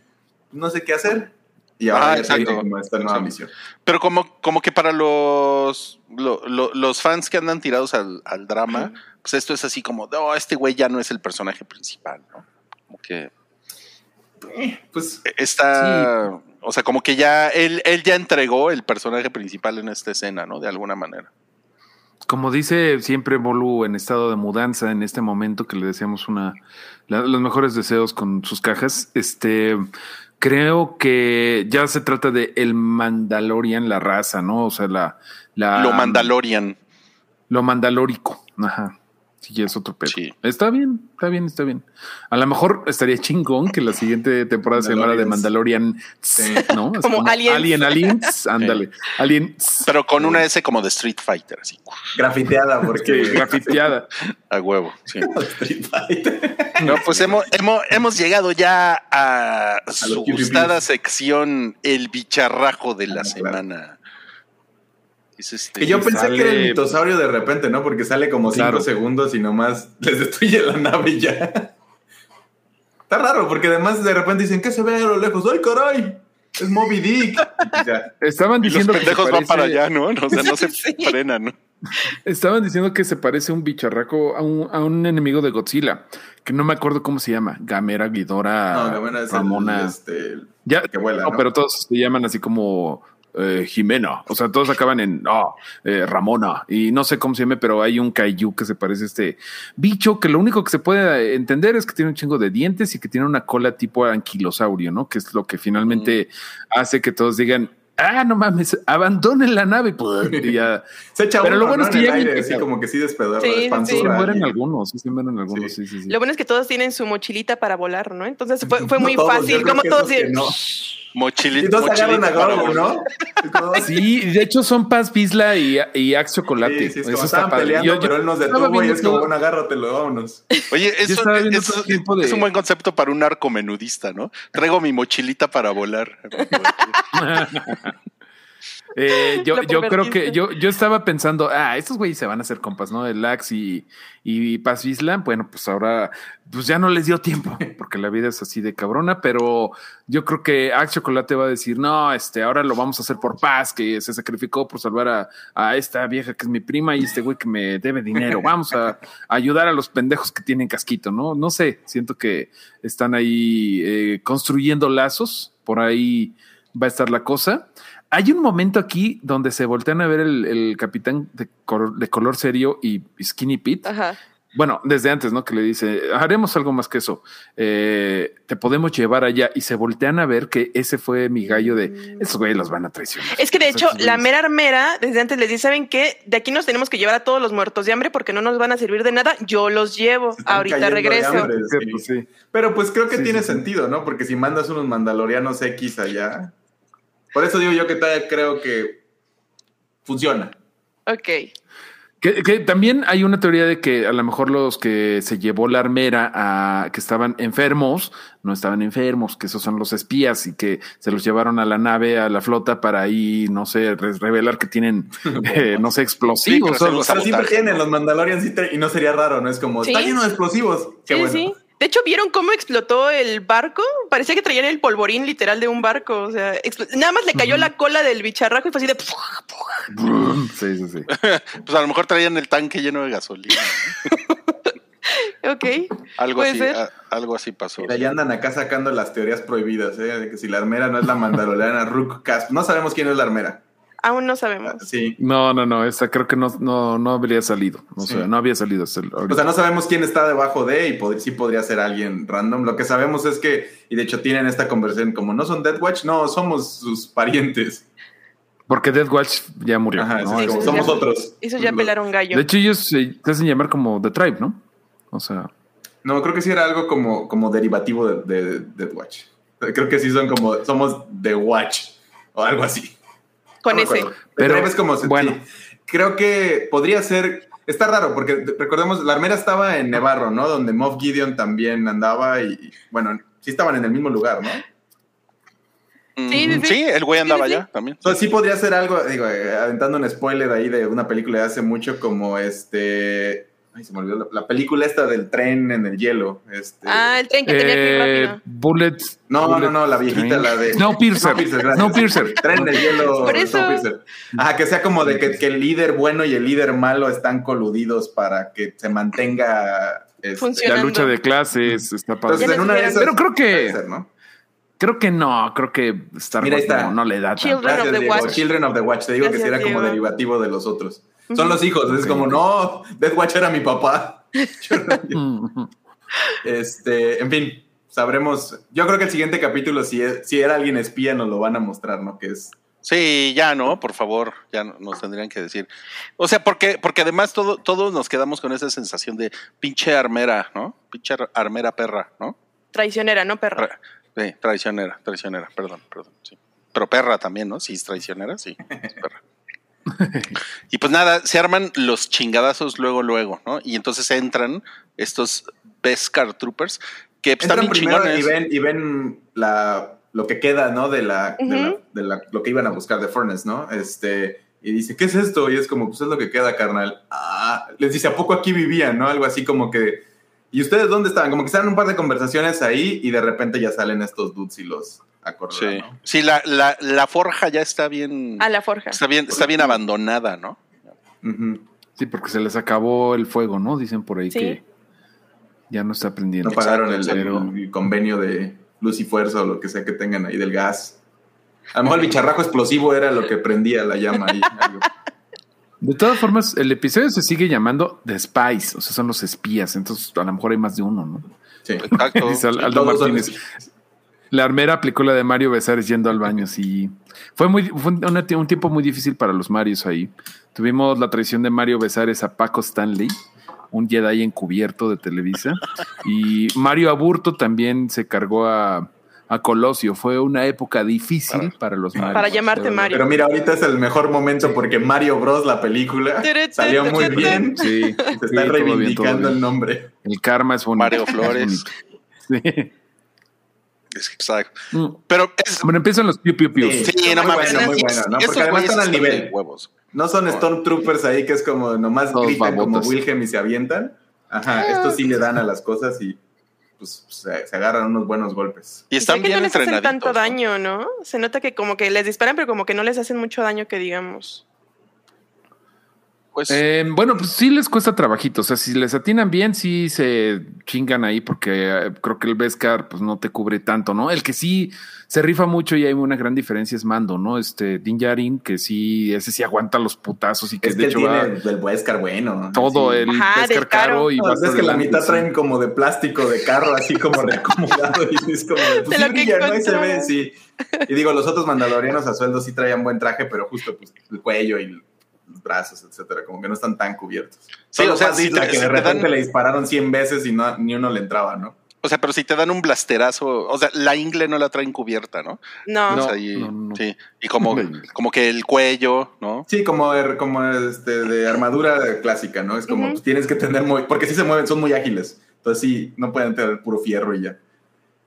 no sé qué hacer. Y ahora Ah, ya tiene exacto. como esta nueva Exacto. misión. Pero como, como que para los, lo- lo- los fans que andan tirados al, al drama, pues esto es así como, no, este güey ya no es el personaje principal, ¿no? Como que eh, pues Está, o sea, como que ya él, él ya entregó el personaje principal en esta escena, ¿no? De alguna manera. Como dice siempre Bolu en estado de mudanza en este momento que le deseamos una la- los mejores deseos con sus cajas, este creo que ya se trata de el Mandalorian, la raza, ¿no? O sea, la, la Lo Mandalorian. lo mandalórico. Ajá. Sí, ya es otro pedo. Sí. Está bien, está bien, está bien. A lo mejor estaría chingón que la siguiente temporada se llamara de Mandalorian, Sí. ¿no? Así Como Aliens. Alien Aliens, ándale. Alien Pero con una S como de Street Fighter, así, grafiteada que porque grafiteada. a huevo. Sí. Street Fighter. No, pues hemos, hemos, hemos llegado ya a su gustada sección, el bicharrajo de la Ah, claro. semana. Es este, Que yo pensé sale- que era el mitosaurio de repente, ¿no? Porque sale como cinco Claro. segundos y nomás les destruye la nave y ya. Está raro, porque además de repente dicen que se ve a lo lejos. ¡Ay, caray! Es Moby Dick. Y ya. Estaban y los diciendo que se pendejos van para allá, ¿no? O sea, no se Sí. frenan, ¿no? Estaban diciendo que se parece un bicharraco a un, a un enemigo de Godzilla, que no me acuerdo cómo se llama. Gamera, Guidora, No, Gamera es el, Ramona. este, el ya, que vuela, no, ¿no? pero todos se llaman así como eh, Jimena. O sea, todos acaban en no, eh, Ramona. Y no sé cómo se llame, pero hay un kaiju que se parece a este bicho que lo único que se puede entender es que tiene un chingo de dientes y que tiene una cola tipo anquilosaurio, ¿no? Que es lo que finalmente hace que todos digan. Ah, no mames, abandonen la nave. Y ya Se echa Pero uno, lo bueno ¿no? es que ya aire, así como que sí Sí, sí, sí. se mueren algunos, sí se mueren algunos, sí, sí, sí. Lo bueno es que todos tienen su mochilita para volar, ¿no? Entonces fue, fue No muy todos, fácil. Como todos tienen- no. Mochilita, Y todos agarran a Grogu. ¿no? Sí, de hecho son Paz Bisla y, y Axe Chocolate. Sí, sí, es como Eso estaban peleando, Yo- yo pero él nos detuvo y es como, bueno, agárratelo, vámonos. Oye, eso, eso- de- es un buen concepto para un narcomenudista, ¿no? Traigo mi mochilita para volar. Eh, yo, yo creo que yo, yo estaba pensando, ah, estos güeyes se van a hacer compas, ¿no? El Axe y, y Paz Bisla, bueno, pues ahora, pues ya no les dio tiempo, porque la vida es así de cabrona, pero yo creo que Axe Chocolate va a decir, no, este, ahora lo vamos a hacer por Paz, que se sacrificó por salvar a, a esta vieja que es mi prima y este güey que me debe dinero. Vamos a, a ayudar a los pendejos que tienen casquito, ¿no? No sé, siento que están ahí eh, construyendo lazos, por ahí va a estar la cosa. Hay un momento aquí donde se voltean a ver el, el capitán de, cor- de color serio y Skinny Pete. Ajá. Bueno, desde antes, ¿no? Que le dice, haremos algo más que eso. Eh, te podemos llevar allá. Y se voltean a ver que ese fue mi gallo de, esos güeyes los van a traicionar. Es que de hecho, la mera armera, desde antes les dice, ¿saben qué? De aquí nos tenemos que llevar a todos los muertos de hambre porque no nos van a servir de nada. Yo los llevo. Ahorita regreso. hambre, Sí, sí. pues. Pero pues creo que Sí, tiene sentido, ¿no? Porque si mandas unos mandalorianos X allá. Por eso digo yo que todavía creo que funciona. Ok. Que, que también hay una teoría de que a lo mejor los que se llevó la armera a que estaban enfermos, no estaban enfermos, que esos son los espías y que se los llevaron a la nave, a la flota para ahí, no sé, re- revelar que tienen, eh, no sé, explosivos. o algo se así. Pero siempre tienen los Mandalorians y, te- y no sería raro, ¿no? Es como, Sí. está lleno de explosivos. Qué sí, bueno. De hecho, ¿vieron cómo explotó el barco? Parecía que traían el polvorín literal de un barco. O sea, nada más le cayó la cola del bicharraco y fue así de... Sí, sí, sí. Pues a lo mejor traían el tanque lleno de gasolina. ¿no? Ok. Algo así, a- algo así pasó. Mira, ya andan acá sacando las teorías prohibidas, ¿eh? De que si la armera no es la mandaloriana Rook Casp. No sabemos quién es la armera. Aún no sabemos. Sí. No, no, no, esa creo que no, no, no habría salido. O Sí. sea, no había salido. hasta el- ahorita. O sea, no sabemos quién está debajo de y pod- sí podría ser alguien random. Lo que sabemos es que, y de hecho tienen esta conversación como, no son Death Watch, no, somos sus parientes. Porque Death Watch ya murió. Ajá, ¿no? sí, como somos ya- otros. Eso ya pelaron gallo. De hecho, ellos se se hacen llamar como The Tribe, ¿no? O sea, No, creo que sí era algo como, como derivativo de, de, Death Watch. Creo que sí son como, somos The Watch o algo así. Con No ese. Pero, es como, bueno. sí. creo que podría ser, está raro porque recordemos, la armera estaba en Nevarro, ¿no? Donde Moff Gideon también andaba y, bueno, sí estaban en el mismo lugar, ¿no? Sí, sí, sí. el güey andaba Sí, sí, allá también. Entonces sí podría ser algo, digo, eh, aventando un spoiler ahí de una película de hace mucho como este, ay, se me olvidó, la, la película esta del tren en el hielo. Este, Ah, el tren que tenía que ir eh, rápido. Bullet. no, Bullet no, no, la viejita, Train. la de... Snowpiercer. gracias. Snowpiercer. Tren de hielo. Por eso. Snowpiercer. Ajá, que sea como de que, que el líder bueno y el líder malo están coludidos para que se mantenga... este. La lucha de clases está padre. Entonces, en una de esas Pero creo que- ser, ¿no? Creo que no, creo que Star Wars está. no, no le da tanto. Children Gracias, of the. Watch. Children of the Watch. Te digo que sí era como derivativo de los otros. Son los hijos. Es como, no, Death Watch era mi papá. Este, en fin, sabremos. Yo creo que el siguiente capítulo, si, es- si era alguien espía, nos lo van a mostrar, ¿no? Que es. Sí, ya no, por favor, ya no- nos tendrían que decir. O sea, porque, porque además todo, todos nos quedamos con esa sensación de pinche armera, ¿no? Pinche ar- armera perra, ¿no? Traicionera, no perra. Tra- Sí, traicionera, traicionera, perdón, perdón, sí. Pero perra también, ¿no? Sí, es traicionera, sí, es perra. Y pues nada, se arman los chingadazos luego, luego, ¿no? Y entonces entran estos Beskar Troopers que pues, están bien primero chingones. y ven, y ven la, lo que queda, ¿no? De la, de la- Ujú. de la- lo que iban a buscar de Furnace, ¿no? Este, y dice, ¿qué es esto? Y es como, pues es lo que queda, carnal. Ah, les dice, ¿a poco aquí vivían, no? Algo así como que, ¿y ustedes dónde estaban? Como que estaban un par de conversaciones ahí y de repente ya salen estos dudes y los Sí, ¿no? sí la, la, la forja ya está bien, A la forja. está bien, está bien abandonada, ¿no? Sí, porque se les acabó el fuego, ¿no? Dicen por ahí Sí. que ya no está prendiendo. No pagaron el, convenio de luz y fuerza o lo que sea que tengan ahí del gas. A lo mejor el bicharrajo explosivo era lo que prendía la llama ahí. algo. De todas formas, el episodio se sigue llamando The Spies, o sea, son los espías, entonces a lo mejor hay más de uno, ¿no? Sí. Exacto. Dice Al- Aldo Martínez. La armera aplicó la de Mario Besares yendo al baño, sí. Fue muy fue un, un tiempo muy difícil para los Marios ahí. Tuvimos la traición de Mario Besares a Paco Stanley, un Jedi encubierto de Televisa. Y Mario Aburto también se cargó a, a Colosio. Fue una época difícil para los Marios. Para llamarte. Mario. Pero mira, ahorita es el mejor momento porque Mario Bros, la película, salió muy bien. Sí, Se sí, está todo bien, todo reivindicando bien. el nombre. El karma es bonito. Mario es Flores. Sí. Es- Exacto. Mm. Pero es, Bueno, empiezan los piu piu piu. Sí. sí, no muy mames. bueno, muy bueno, ¿no? Porque además están al nivel. huevos. No son Stormtroopers ahí que es como nomás Todos gritan como. Wilhelm y se avientan. Ajá, estos sí le dan a las cosas y pues se, se agarran unos buenos golpes. Y Y están que bien no les hacen tanto daño, ¿no? Se nota que como que les disparan, pero como que no les hacen mucho daño que digamos. Pues Eh, bueno, pues sí les cuesta trabajito. O sea, si les atinan bien, sí se chingan ahí, porque eh, creo que el Beskar pues no te cubre tanto, ¿no? El que sí se rifa mucho y hay una gran diferencia es Mando, ¿no? Este Din Djarin, que sí, ese sí aguanta los putazos y que Es de que hecho tiene va el Beskar bueno. todo Sí. el Ajá, caro. y No, va es que la mitad sí. traen como de plástico de carro, así como reacomodado. Y es como, pues De sí lo que brilla, ¿no? Ahí se ve, sí. Y digo, los otros mandalorianos a sueldo sí traían buen traje, pero justo pues, el cuello y brazos, etcétera, como que no están tan cubiertos. Sí, Solo o sea, si te- que si de te repente dan- le dispararon 100 veces y no, ni uno le entraba, ¿no? O sea, pero si te dan un blasterazo, o sea, la ingle no la traen cubierta, ¿no? No. No. O sea, y, no. Sí, y como, como que el cuello, ¿no? Sí, como, de, como este, de armadura clásica, ¿no? Es como, pues, tienes que tener muy... Porque sí se mueven, son muy ágiles. Entonces sí, no pueden tener puro fierro y ya.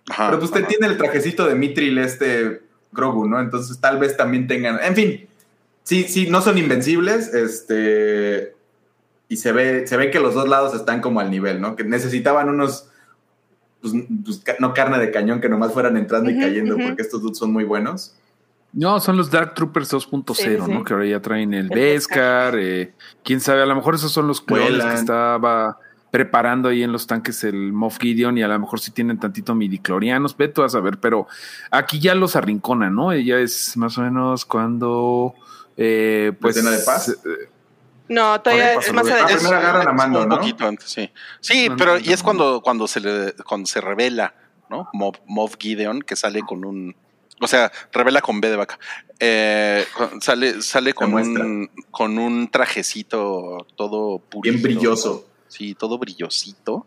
Ajá, Pero pues usted ajá. tiene el trajecito de Mitril, este Grogu, ¿no? Entonces tal vez también tengan. En fin, sí, sí, no son invencibles. Este. Y se ve, se ve que los dos lados están como al nivel, ¿no? Que necesitaban unos. Pues, pues, no carne de cañón que nomás fueran entrando y cayendo, porque estos dudes son muy buenos. No, son los Dark Troopers 2.0, Sí. ¿no? Que ahora ya traen el Beskar, eh, quién sabe, a lo mejor esos son los clones que estaba preparando ahí en los tanques el Moff Gideon y a lo mejor sí tienen tantito midiclorianos, ve tú a saber, pero aquí ya los arrinconan, ¿no? Ella es más o menos cuando eh, pues escena de paz? eh, No, todavía es más de- adelante. primero agarran a Mando, un ¿no? poquito antes, sí. Sí, pero y es cuando, cuando se le, cuando se revela, ¿no? Moff, Moff Gideon, que sale con un, o sea, revela con B de vaca. Eh, sale, sale con un, con un trajecito todo pulito. Bien brilloso. Sí, todo brillosito.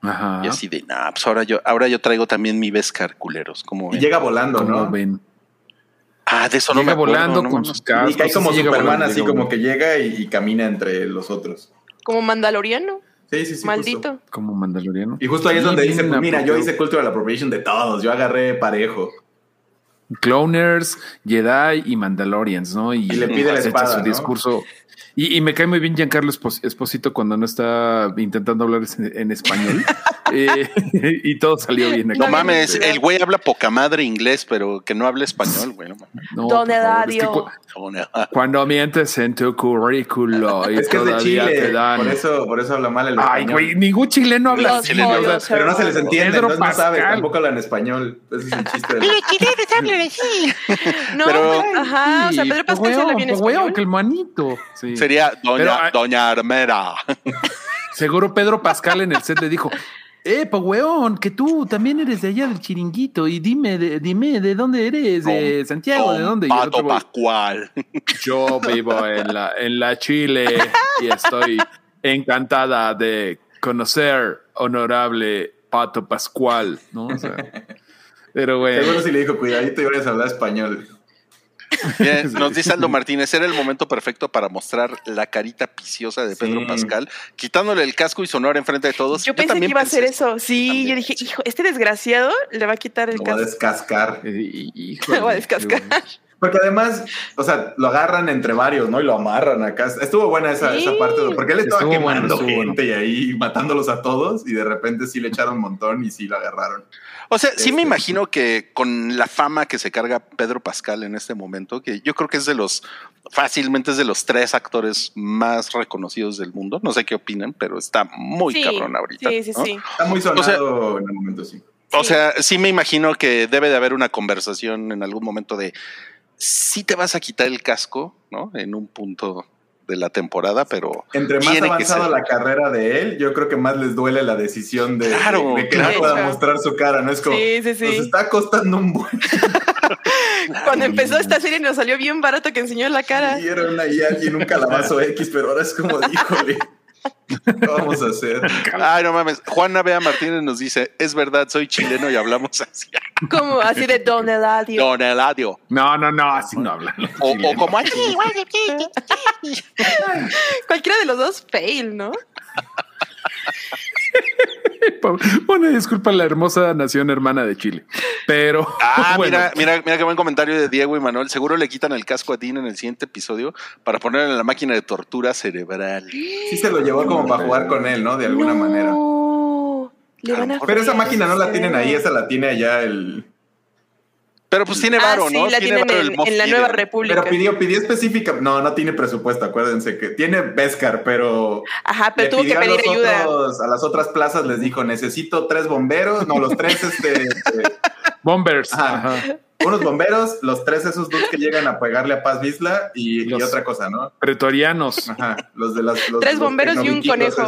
ajá, Y así de, nah, pues ahora yo, ahora yo traigo también mi Beskar, culeros. Como Y llega volando, ¿no? ven. Ah, de eso no Llega me acuerdo, volando no con sus cascos. Y cae como sí Superman, volando, así como que llega y, y camina entre los otros. Como mandaloriano. Sí, sí, sí. maldito. justo. como mandaloriano. Y justo ahí es donde dice, pues mira, yo hice cultural appropriation de todos, yo agarré parejo. Cloners, Jedi y Mandalorians, ¿no? Y, le pide la espada, su discurso. Y, me cae muy bien Giancarlo Esposito cuando no está intentando hablar en, español. Eh, y todo salió bien. No mames, el güey habla poca madre inglés, pero que no habla español, güey. No, Don Eladio. cuando mientes en tu currículo y es que todavía es de Chile, te dan. Por eso, por eso habla mal el Ay, güey, ningún chileno habla chileno, pero no se les entiende, Pedro no sabe, tampoco hablan español. Ese es el chiste. Chilenos hablan así. No, pero, ajá, o sea, Pedro Pascal se habla bien español. que el manito. Sí sería Doña, Doña Armera. Seguro Pedro Pascal en el set le dijo, eh, weón, que tú también eres de allá del chiringuito y dime, de, dime, ¿de dónde eres? ¿De Santiago? ¿De dónde? Pato Pascual. Yo vivo en la, en la Chile y estoy encantada de conocer honorable Pato Pascual, ¿no? pero bueno. Seguro si le dijo, cuidadito y vayas a hablar español nos dice Aldo Martínez, era el momento perfecto para mostrar la carita piciosa de Pedro Pascal, quitándole el casco y sonora enfrente de todos. Yo, pensé que iba a hacer eso. Sí, yo dije, hijo, este desgraciado le va a quitar el casco. Va a descascar. Le va a descascar. Porque además, o sea, lo agarran entre varios, ¿no? Y lo amarran acá. Estuvo buena esa, esa parte, porque él estaba quemando gente y ahí matándolos a todos y de repente sí le echaron un montón y sí lo agarraron. O sea, sí me este, imagino que con la fama que se carga Pedro Pascal en este momento, que yo creo que es de los, fácilmente es de los tres actores más reconocidos del mundo. No sé qué opinan, pero está muy cabrón ahorita. Sí, sí, sí. Está muy sonado en el momento, sí. O sea, sí me imagino que debe de haber una conversación en algún momento de si te vas a quitar el casco, ¿no? En un punto de la temporada, pero. Entre más avanzada la carrera de él, yo creo que más les duele la decisión de, que no pueda mostrar su cara, ¿no? Es como. Sí, sí, sí. Nos está costando un buen. Cuando empezó esta serie nos salió bien barato que enseñó la cara. Y era una y un calabazo X, pero ahora es como, híjole. ¿Qué vamos a hacer? Ay, no mames. Juana Bea Martínez nos dice: Es verdad, soy chileno y hablamos así. ¿Cómo? Así de Don Eladio. Don Eladio. No, no, no, así no hablan. O, o, como aquí. Cualquiera de los dos, fail, ¿no? bueno, disculpa la hermosa nación hermana de Chile. Pero. Ah, mira, mira, mira qué buen comentario de Diego y Manuel. Seguro le quitan el casco a Dean en el siguiente episodio para ponerle en la máquina de tortura cerebral. Sí, se lo llevó como para jugar con él, ¿no? De alguna manera. Pero esa máquina no la tienen ahí, esa la tiene allá el. Pero pues tiene varo, ah, ¿no? La tiene en, la Nueva República. Pero pidió, pidió específica. No, no tiene presupuesto, acuérdense que tiene Beskar, pero. Ajá, pero tuvo que pedir ayuda. a las otras plazas les dijo: necesito tres bomberos, no, los tres, este. este Bombers. Unos bomberos, los tres esos dos que llegan a pegarle a Paz Visla y, otra cosa, ¿no? Pretorianos. Ajá, los de las. tres bomberos y un conejo.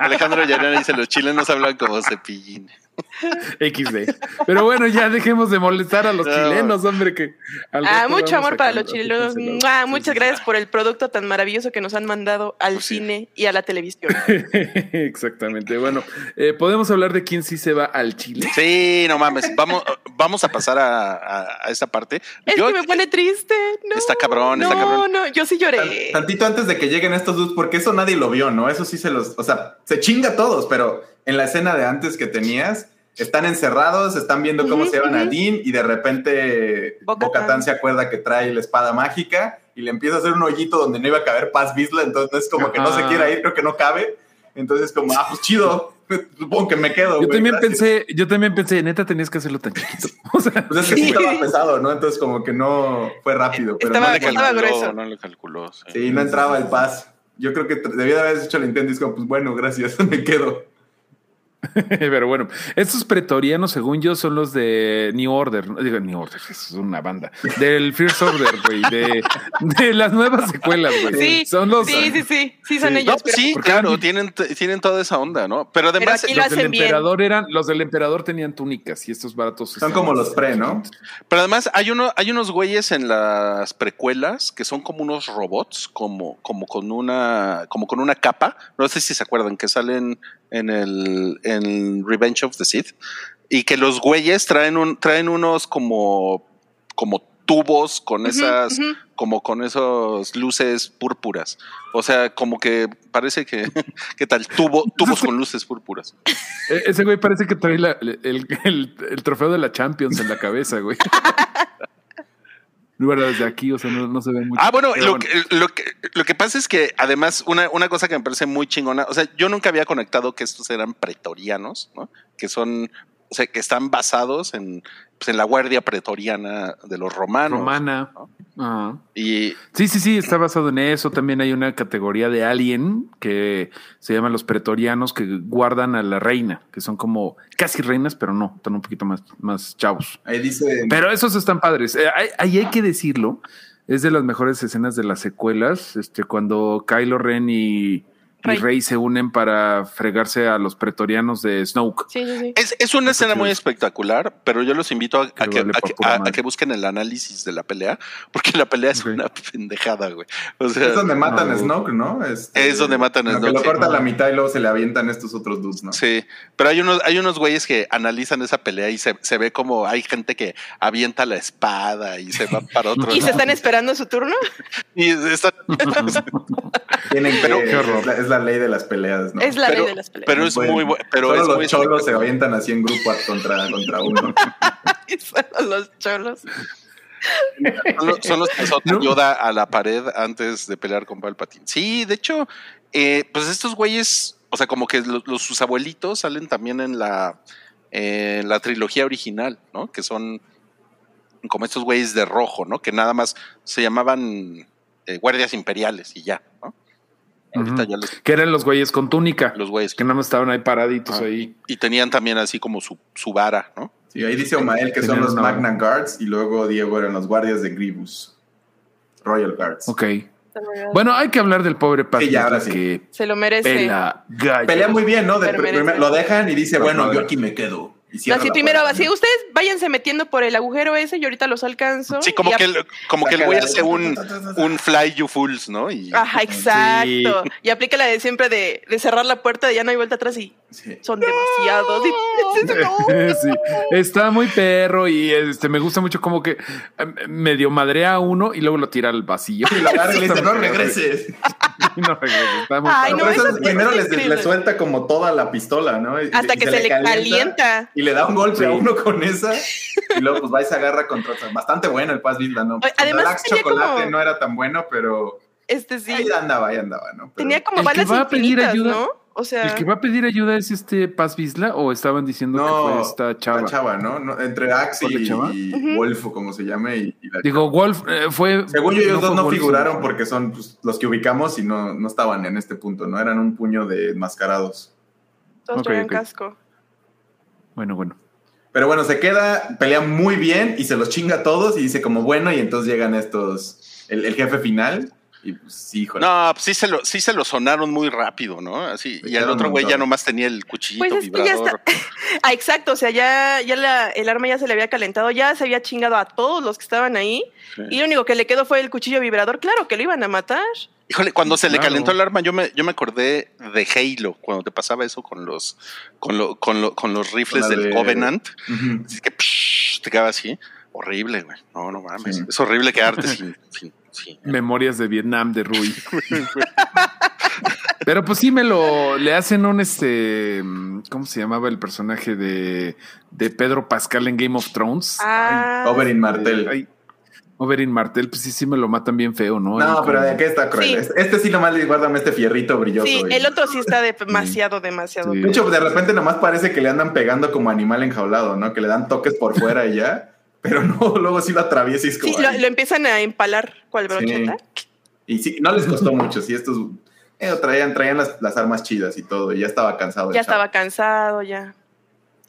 Alejandro Llanera dice: los chilenos hablan como cepillines. XD. Pero bueno, ya dejemos de molestar a los chilenos, hombre. Que ah, mucho amor para los chilenos. muchas gracias por el producto tan maravilloso que nos han mandado al pues cine y a la televisión. Exactamente. Bueno, eh, podemos hablar de quién sí se va al Chile. Sí, no mames. Vamos, vamos a pasar a, esta parte. Es que me pone triste. está cabrón, está cabrón. No, yo sí lloré. Tantito antes de que lleguen estos dos, porque eso nadie lo vio, ¿no? Eso sí se los. O sea, se chinga a todos, pero en la escena de antes que tenías, están encerrados, están viendo cómo se van a Dean y de repente Bocatán se acuerda que trae la espada mágica y le empieza a hacer un hoyito donde no iba a caber Paz Bisla, entonces es como que no se quiere ir, creo que no cabe. Entonces como, ah, pues chido, supongo que me quedo. Yo también pensé, yo también pensé, neta tenías que hacerlo tan chiquito. O sea, pues es que sí estaba pesado, ¿no? Entonces como que no fue rápido. Pero estaba, no, le calculó, no le calculó. Sí, no entraba el Paz. Yo creo que debía de haber hecho el intento y es como, pues bueno, gracias, me quedo. Pero bueno, estos pretorianos, según yo, son los de New Order. No digo New Order, es una banda. Del First Order, güey. De, de, las nuevas secuelas, güey. Sí, son los. Sí, sí, sí. Sí, son ellos. sí, claro, tienen, tienen toda esa onda, ¿no? Pero además. los del emperador eran, los del emperador tenían túnicas y estos baratos. Son como los pre, ¿no? Pero además hay uno, hay unos güeyes en las precuelas que son como unos robots, como, como con una, como con una capa. No sé si se acuerdan que salen en el en Revenge of the Sith y que los güeyes traen un traen unos como como tubos con esas, como con esos luces púrpuras. O sea, como que parece que, ¿qué tal? Tubo, tubos con luces púrpuras. E- Ese güey parece que trae la- el, el- el trofeo de la Champions en la cabeza, güey. Bueno, desde aquí, o sea, no, no se ve mucho. Ah, bueno, lo, bueno. Que, lo, que, lo que pasa es que además una, una cosa que me parece muy chingona, o sea, yo nunca había conectado que estos eran pretorianos, ¿no? Que son, o sea, que están basados en, pues, en la guardia pretoriana de los romanos. Romana. ¿no? Ajá. Y Sí, sí, sí, está basado en eso. También hay una categoría de alien que se llaman los pretorianos que guardan a la reina, que son como casi reinas, pero no, están un poquito más, más chavos. Ahí dice. Pero esos están padres. Eh, hay- Ahí hay que decirlo. Es de las mejores escenas de las secuelas. Este, cuando Kylo Ren y, y Rey. Rey se unen para fregarse a los pretorianos de Snoke. Sí, sí, sí. es, es una escena muy espectacular, pero yo los invito a, a Que vale a a- busquen el análisis de la pelea, porque la pelea es una pendejada, güey. O sea, Es donde matan a no. Snoke, ¿no? Este, Es donde matan a Snoke, Que lo sí. corta a la mitad y luego se le avientan estos otros dudes, ¿no? Sí, pero hay unos, hay unos güeyes que analizan esa pelea y se, se ve como hay gente que avienta la espada y se va para otro ¿Y se están esperando su turno? Y está- Tienen que. Pero- Qué horror. es, la, es la ley de las peleas, ¿no? Es la pero, ley de las peleas. pero es Bueno, muy bueno. Pero Solo es los muy cholos se avientan así en grupo contra, contra uno. Son los cholos. Son los, son los que azotan ¿No? Yoda a la pared antes de pelear con Palpatine. Sí, de hecho, eh, pues estos güeyes, o sea, como que los, los- sus abuelitos salen también en la, eh, la trilogía original, ¿no? Que son como estos güeyes de rojo, ¿no? Que nada más se llamaban eh, guardias imperiales y ya, ¿no? Ahorita Ujú. ya los, Que eran los güeyes con túnica. los güeyes que nada más estaban ahí paraditos Ah. ahí. y tenían también así como su, su vara, ¿no? Sí, ahí dice Omael que son los una- Magna Guards y luego Diego eran los guardias de Grievous. Royal Guards. Ok. Bueno, hay que hablar del pobre Paz Sí, ya, ahora sí. que Se lo merece. pela gallo. Pelea muy bien, ¿no? De- lo dejan y dice, Pero bueno, yo aquí me quedo. Y así primero, puerta, así ustedes váyanse metiendo por el agujero ese y ahorita los alcanzo. Sí, como que el, como que el güey hace un, un fly you fools, ¿no? Y Ajá, exacto. Y aplica la de siempre de, de cerrar la puerta, de ya no hay vuelta atrás y Sí. son demasiados. Y- no. Sí, está muy perro y este me gusta mucho como que eh, medio madrea a uno y luego lo tira al vacío. Y lo agarra y le dice, Está no regreses. No regresa. Está muy Ay, padre. no, Pero eso eso- primero les, suelta como toda la pistola, ¿no? Y- Hasta y que se, le calienta. Y le da un golpe Sí. a uno con esa. Y luego pues va y se agarra contra otro. Bastante bueno el Paz Vizla, ¿no? Además el Axe tenía Chocolate como- no era tan bueno, pero Este sí. ahí andaba, ahí andaba, ¿no? Pero- Tenía como que balas va a pedir infinitas, ayuda- ¿no? O sea, ¿El que va a pedir ayuda es este Paz Vizla o estaban diciendo que fue esta chava? La chava, ¿no? No, Entre Axe ¿Fue la y, chava? y Ujú. Wolf, o como se llame. Y, y la Digo, Wolf eh, fue. Según yo, ellos dos no Wolf, figuraron porque son pues, los que ubicamos y no, no estaban en este punto, ¿no? Eran un puño de enmascarados. todos Ok, traían casco. Bueno, bueno. Pero bueno, se queda, pelea muy bien y se los chinga a todos y dice como bueno y entonces llegan estos, el, el jefe final y pues híjole. No, pues sí se lo, sí se lo sonaron muy rápido, ¿no? Así, y el Echaron otro güey ya nomás tenía el cuchillito Pues es que ya vibrador. Ah, exacto. O sea, ya, ya la- el arma ya se le había calentado, ya se había chingado a todos los que estaban ahí. Sí. Y lo único que le quedó fue el cuchillo vibrador. Claro que lo iban a matar. Híjole, cuando se le calentó el arma, yo me, yo me acordé de Halo, cuando te pasaba eso con los, con lo, con lo- con los rifles Con del de- Covenant. Ujú. Así que psh, te quedaba así. Horrible, güey. No, no mames. Sí. Es horrible quedarte sin, sin, sin- Memorias de Vietnam de Rui. Pero pues sí me lo le hacen un este ¿cómo se llamaba el personaje de, de Pedro Pascal en Game of Thrones? Ah, Oberyn Martel. Ay, Oberyn Martel, pues sí, sí me lo matan bien feo, ¿no? no, Ahí pero de qué está cruel. Sí. Este, este sí nomás le guárdame este fierrito brilloso. sí, güey. el otro sí está demasiado, demasiado. Sí. De hecho, de repente nomás parece que le andan pegando como animal enjaulado, ¿no? Que le dan toques por fuera y ya. Pero no, luego sí lo atraviesa y es como. Sí, lo, empiezan a empalar cual brocheta. Y sí, no les costó mucho. Sí, estos eh, traían, traían las, las armas chidas y todo. Y ya estaba cansado. Ya chavo. estaba cansado, ya.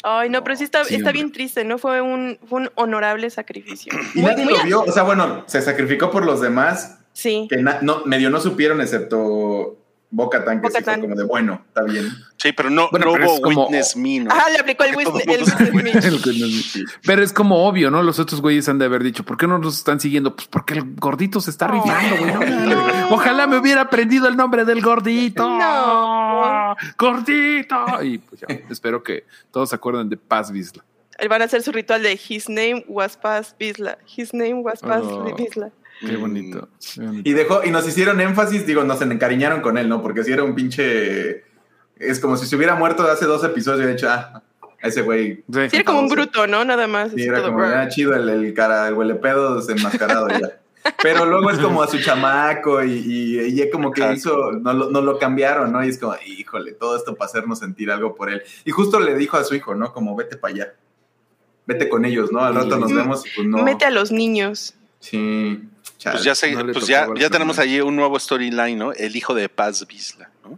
Ay, no, pero sí está, Sí, está bien triste, ¿no? Fue un, fue un honorable sacrificio. Y Muy- nadie muy lo vio. O sea, bueno, se sacrificó por los demás Sí. que na- no, medio no supieron, excepto Boca Tan, que sí fue como de bueno, está bien. Sí, pero no, Bueno, no pero hubo es como- witness me, ¿no? Ah, le aplicó el Wisdom. el Pero es como obvio, ¿no? Los otros güeyes han de haber dicho, ¿por qué no nos están siguiendo? Pues porque el gordito se está Oh. rifando, güey. No. Ojalá me hubiera aprendido el nombre del gordito. No. Gordito. Y pues ya, espero que todos se acuerden de Paz Vizla. van a hacer su ritual de His name was Paz Bisla. His name was Paz Oh. Bisla. Qué bonito. qué bonito. Y dejó, y nos hicieron énfasis, digo, nos encariñaron con él, ¿no? Porque si era un pinche. Es como si se hubiera muerto hace dos episodios y hubiera dicho, ah, ese güey. Sí. Era como un bruto, ¿no? Nada más. Sí, era todo, como, era chido el, el cara, el huelepedo desenmascarado ya. Pero luego es como a su chamaco y, y, y ya como que hizo, no, lo- no lo cambiaron, ¿no? Y es como, híjole, todo esto para hacernos sentir algo por él. Y justo le dijo a su hijo, ¿no? Como, vete para allá. Vete con ellos, ¿no? Al rato nos Mm. vemos y pues no. Mete a los niños. Sí. Chale. Pues ya, se- no le pues ya, ya tenemos allí un nuevo storyline, ¿no? El hijo de Paz Bisla, ¿no?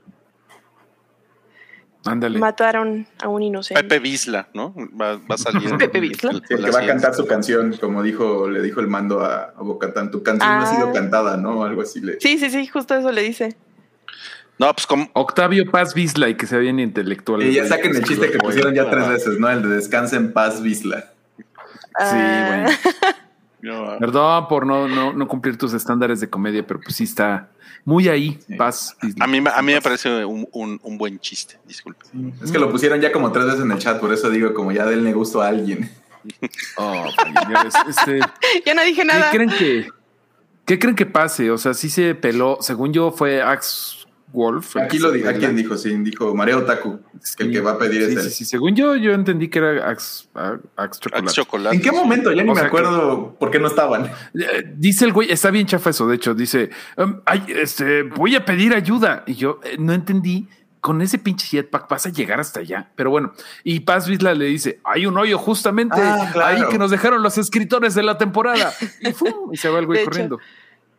Ándale. Mataron a un inocente. Pepe Bisla, ¿no? Va, va a salir. Pepe Bisla. Sí, el que va a cantar su canción, como dijo, le dijo el mando a, a Bocatán, tu canción no ha Ah. sido cantada, ¿no? Algo así le. Sí, sí, sí, justo eso le dice. No, pues como. Octavio Paz Bisla y que sea bien intelectual. Y ya saquen el chiste que pusieron ya tres Ah. veces, ¿no? El de descansa en paz, Visla. Ah, no, Perdón por no, no, no cumplir tus estándares de comedia, pero pues sí está muy ahí, Sí. Paz a mí, me- a mí me parece un, un- un buen chiste, disculpe. Es que lo pusieron ya como tres veces en el chat, por eso digo, como ya denle gusto a alguien. Oh, este, ya no dije ¿Qué nada. creen que qué creen que pase? O sea, sí se peló. Según yo, fue Axe Wolf. Aquí lo dijo, ¿a quién dijo? Sí, dijo Mario Otaku, que el que va a pedir sí, es sí, sí. Según yo, yo entendí que era Axe, Axe Chocolate. Axe chocolate. ¿En qué momento? Ya ni O me acuerdo por qué no estaban. Eh, Dice el güey, está bien chafa eso, de hecho, dice, um, ay, este, voy a pedir ayuda. Y yo eh, no entendí, con ese pinche jetpack vas a llegar hasta allá. Pero bueno, y Paz Vizla le dice, hay un hoyo justamente Ah, claro. ahí que nos dejaron los escritores de la temporada. Y, ¡fum! y se va el güey De hecho.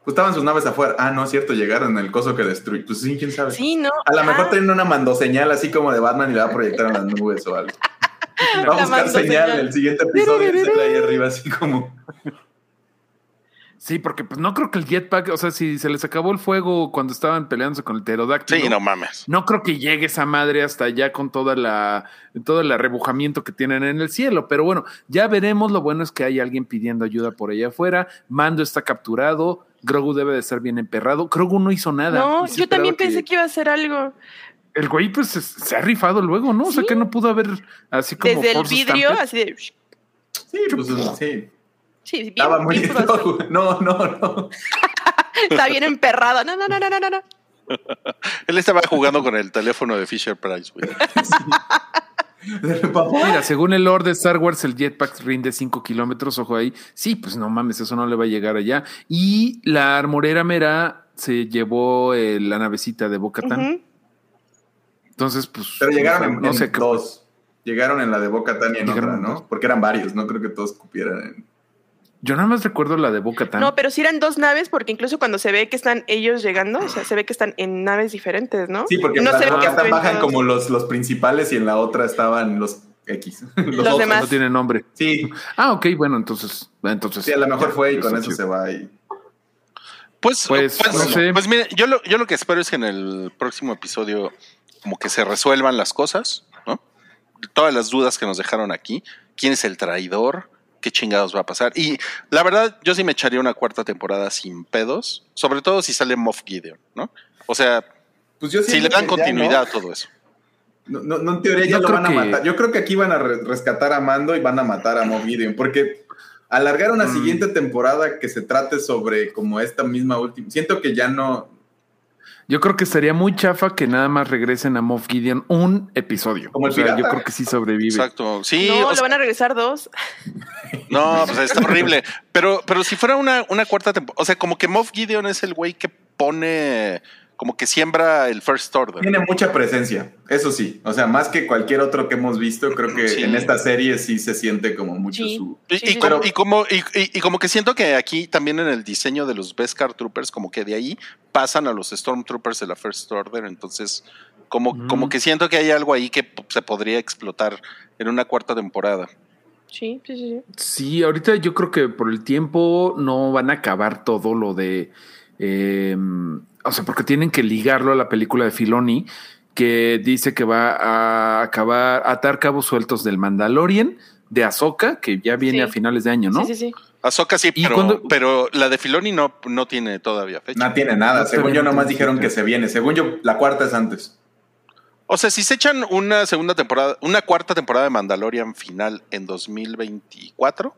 Pues estaban sus naves afuera. Ah, no, es cierto, llegaron en el coso que destruyó. Pues sí, quién sabe. Sí, ¿no? A lo mejor Ah, tienen una mandoseñal así como de Batman y la va a proyectar en las nubes o algo. Va a buscar señal el siguiente episodio y ahí arriba así como... Sí, porque pues no creo que el jetpack, o sea, si se les acabó el fuego cuando estaban peleándose con el pterodáctilo. Sí, no mames. No creo que llegue esa madre hasta allá con toda la, todo el arrebujamiento que tienen en el cielo. Pero bueno, ya veremos. Lo bueno es que hay alguien pidiendo ayuda por allá afuera. Mando está capturado. Grogu debe de estar bien emperrado. Grogu no hizo nada. No, yo también pensé que iba a hacer algo. El güey, pues se, se ha rifado luego, ¿no? O sea que no pudo haber así como. Desde el vidrio, así de. Sí, pues sí. Sí, bien, Estaba muy... bien. No, no, no. Está bien emperrado. No, no, no, no, no, no. Él estaba jugando con el teléfono de Fisher Price, güey. Mira, según el Lord de Star Wars, el jetpack rinde 5 kilómetros, ojo ahí. Sí, pues no mames, eso no le va a llegar allá. Y la armorera mera se llevó eh, la navecita de Boca Ujú. Entonces, pues. Pero llegaron en, no en sé dos. Llegaron en la de Boca Tan y en Llegaron otra, ¿no? dos. Porque eran varios, no creo que todos cupieran. en- Yo nada más recuerdo la de Boca No, pero sí eran dos naves, porque incluso cuando se ve que están ellos llegando, o sea, se ve que están en naves diferentes, ¿no? Sí, porque no se ve que están bajan como los, los principales y en la otra estaban los X. Los, Los otros. demás. No tiene nombre. Sí, Ah, ok, bueno, entonces. entonces sí, a lo mejor ya, fue y con eso se va. Y... Pues, Pues, pues, no sé. pues mire, yo lo, yo lo que espero es que en el próximo episodio como que se resuelvan las cosas, ¿no? Todas las dudas que nos dejaron aquí. ¿Quién es el traidor? ¿Qué chingados va a pasar? Y la verdad, yo sí me echaría una cuarta temporada sin pedos, sobre todo si sale Moff Gideon, ¿no? O sea, Pues yo si le dan ya continuidad a todo eso. No, no, no, en teoría ya Yo lo creo van a que- matar. Yo creo que aquí van a re- rescatar a Mando y van a matar a Moff Gideon, porque alargar una Mm. siguiente temporada que se trate sobre como esta misma última, siento que ya no, Yo creo que estaría muy chafa que nada más regresen a Moff Gideon un episodio. Como el o sea, yo creo que sí sobrevive. Exacto. Sí, no, o le sea, van a regresar dos. no, pues está horrible. Pero, pero si fuera una, una cuarta temporada, o sea, como que Moff Gideon es el güey que pone, como que siembra el First Order. tiene mucha presencia, eso sí, o sea, más que cualquier otro que hemos visto, creo que Sí. en esta serie sí se siente como mucho Sí. su... Y, y sí, como, sí. y, como, y, y- y como que siento que aquí también en el diseño de los Beskar Troopers, como que de ahí pasan a los Stormtroopers de la First Order, entonces como, Mm. como que siento que hay algo ahí que se podría explotar en una cuarta temporada. Sí, sí, sí. sí. Sí, ahorita yo creo que por el tiempo no van a acabar todo lo de. eh, o sea, porque tienen que ligarlo a la película de Filoni, que dice que va a acabar, atar cabos sueltos del Mandalorian, de Ahsoka, que ya viene Sí. a finales de año, ¿no? Sí, sí, sí. Ahsoka sí, pero, cuando- pero la de Filoni no, no tiene todavía fecha. No tiene nada, No, según yo no nomás dijeron fecha. que se viene, según yo la cuarta es antes. O sea, si se echan una segunda temporada, una cuarta temporada de Mandalorian final en 2024,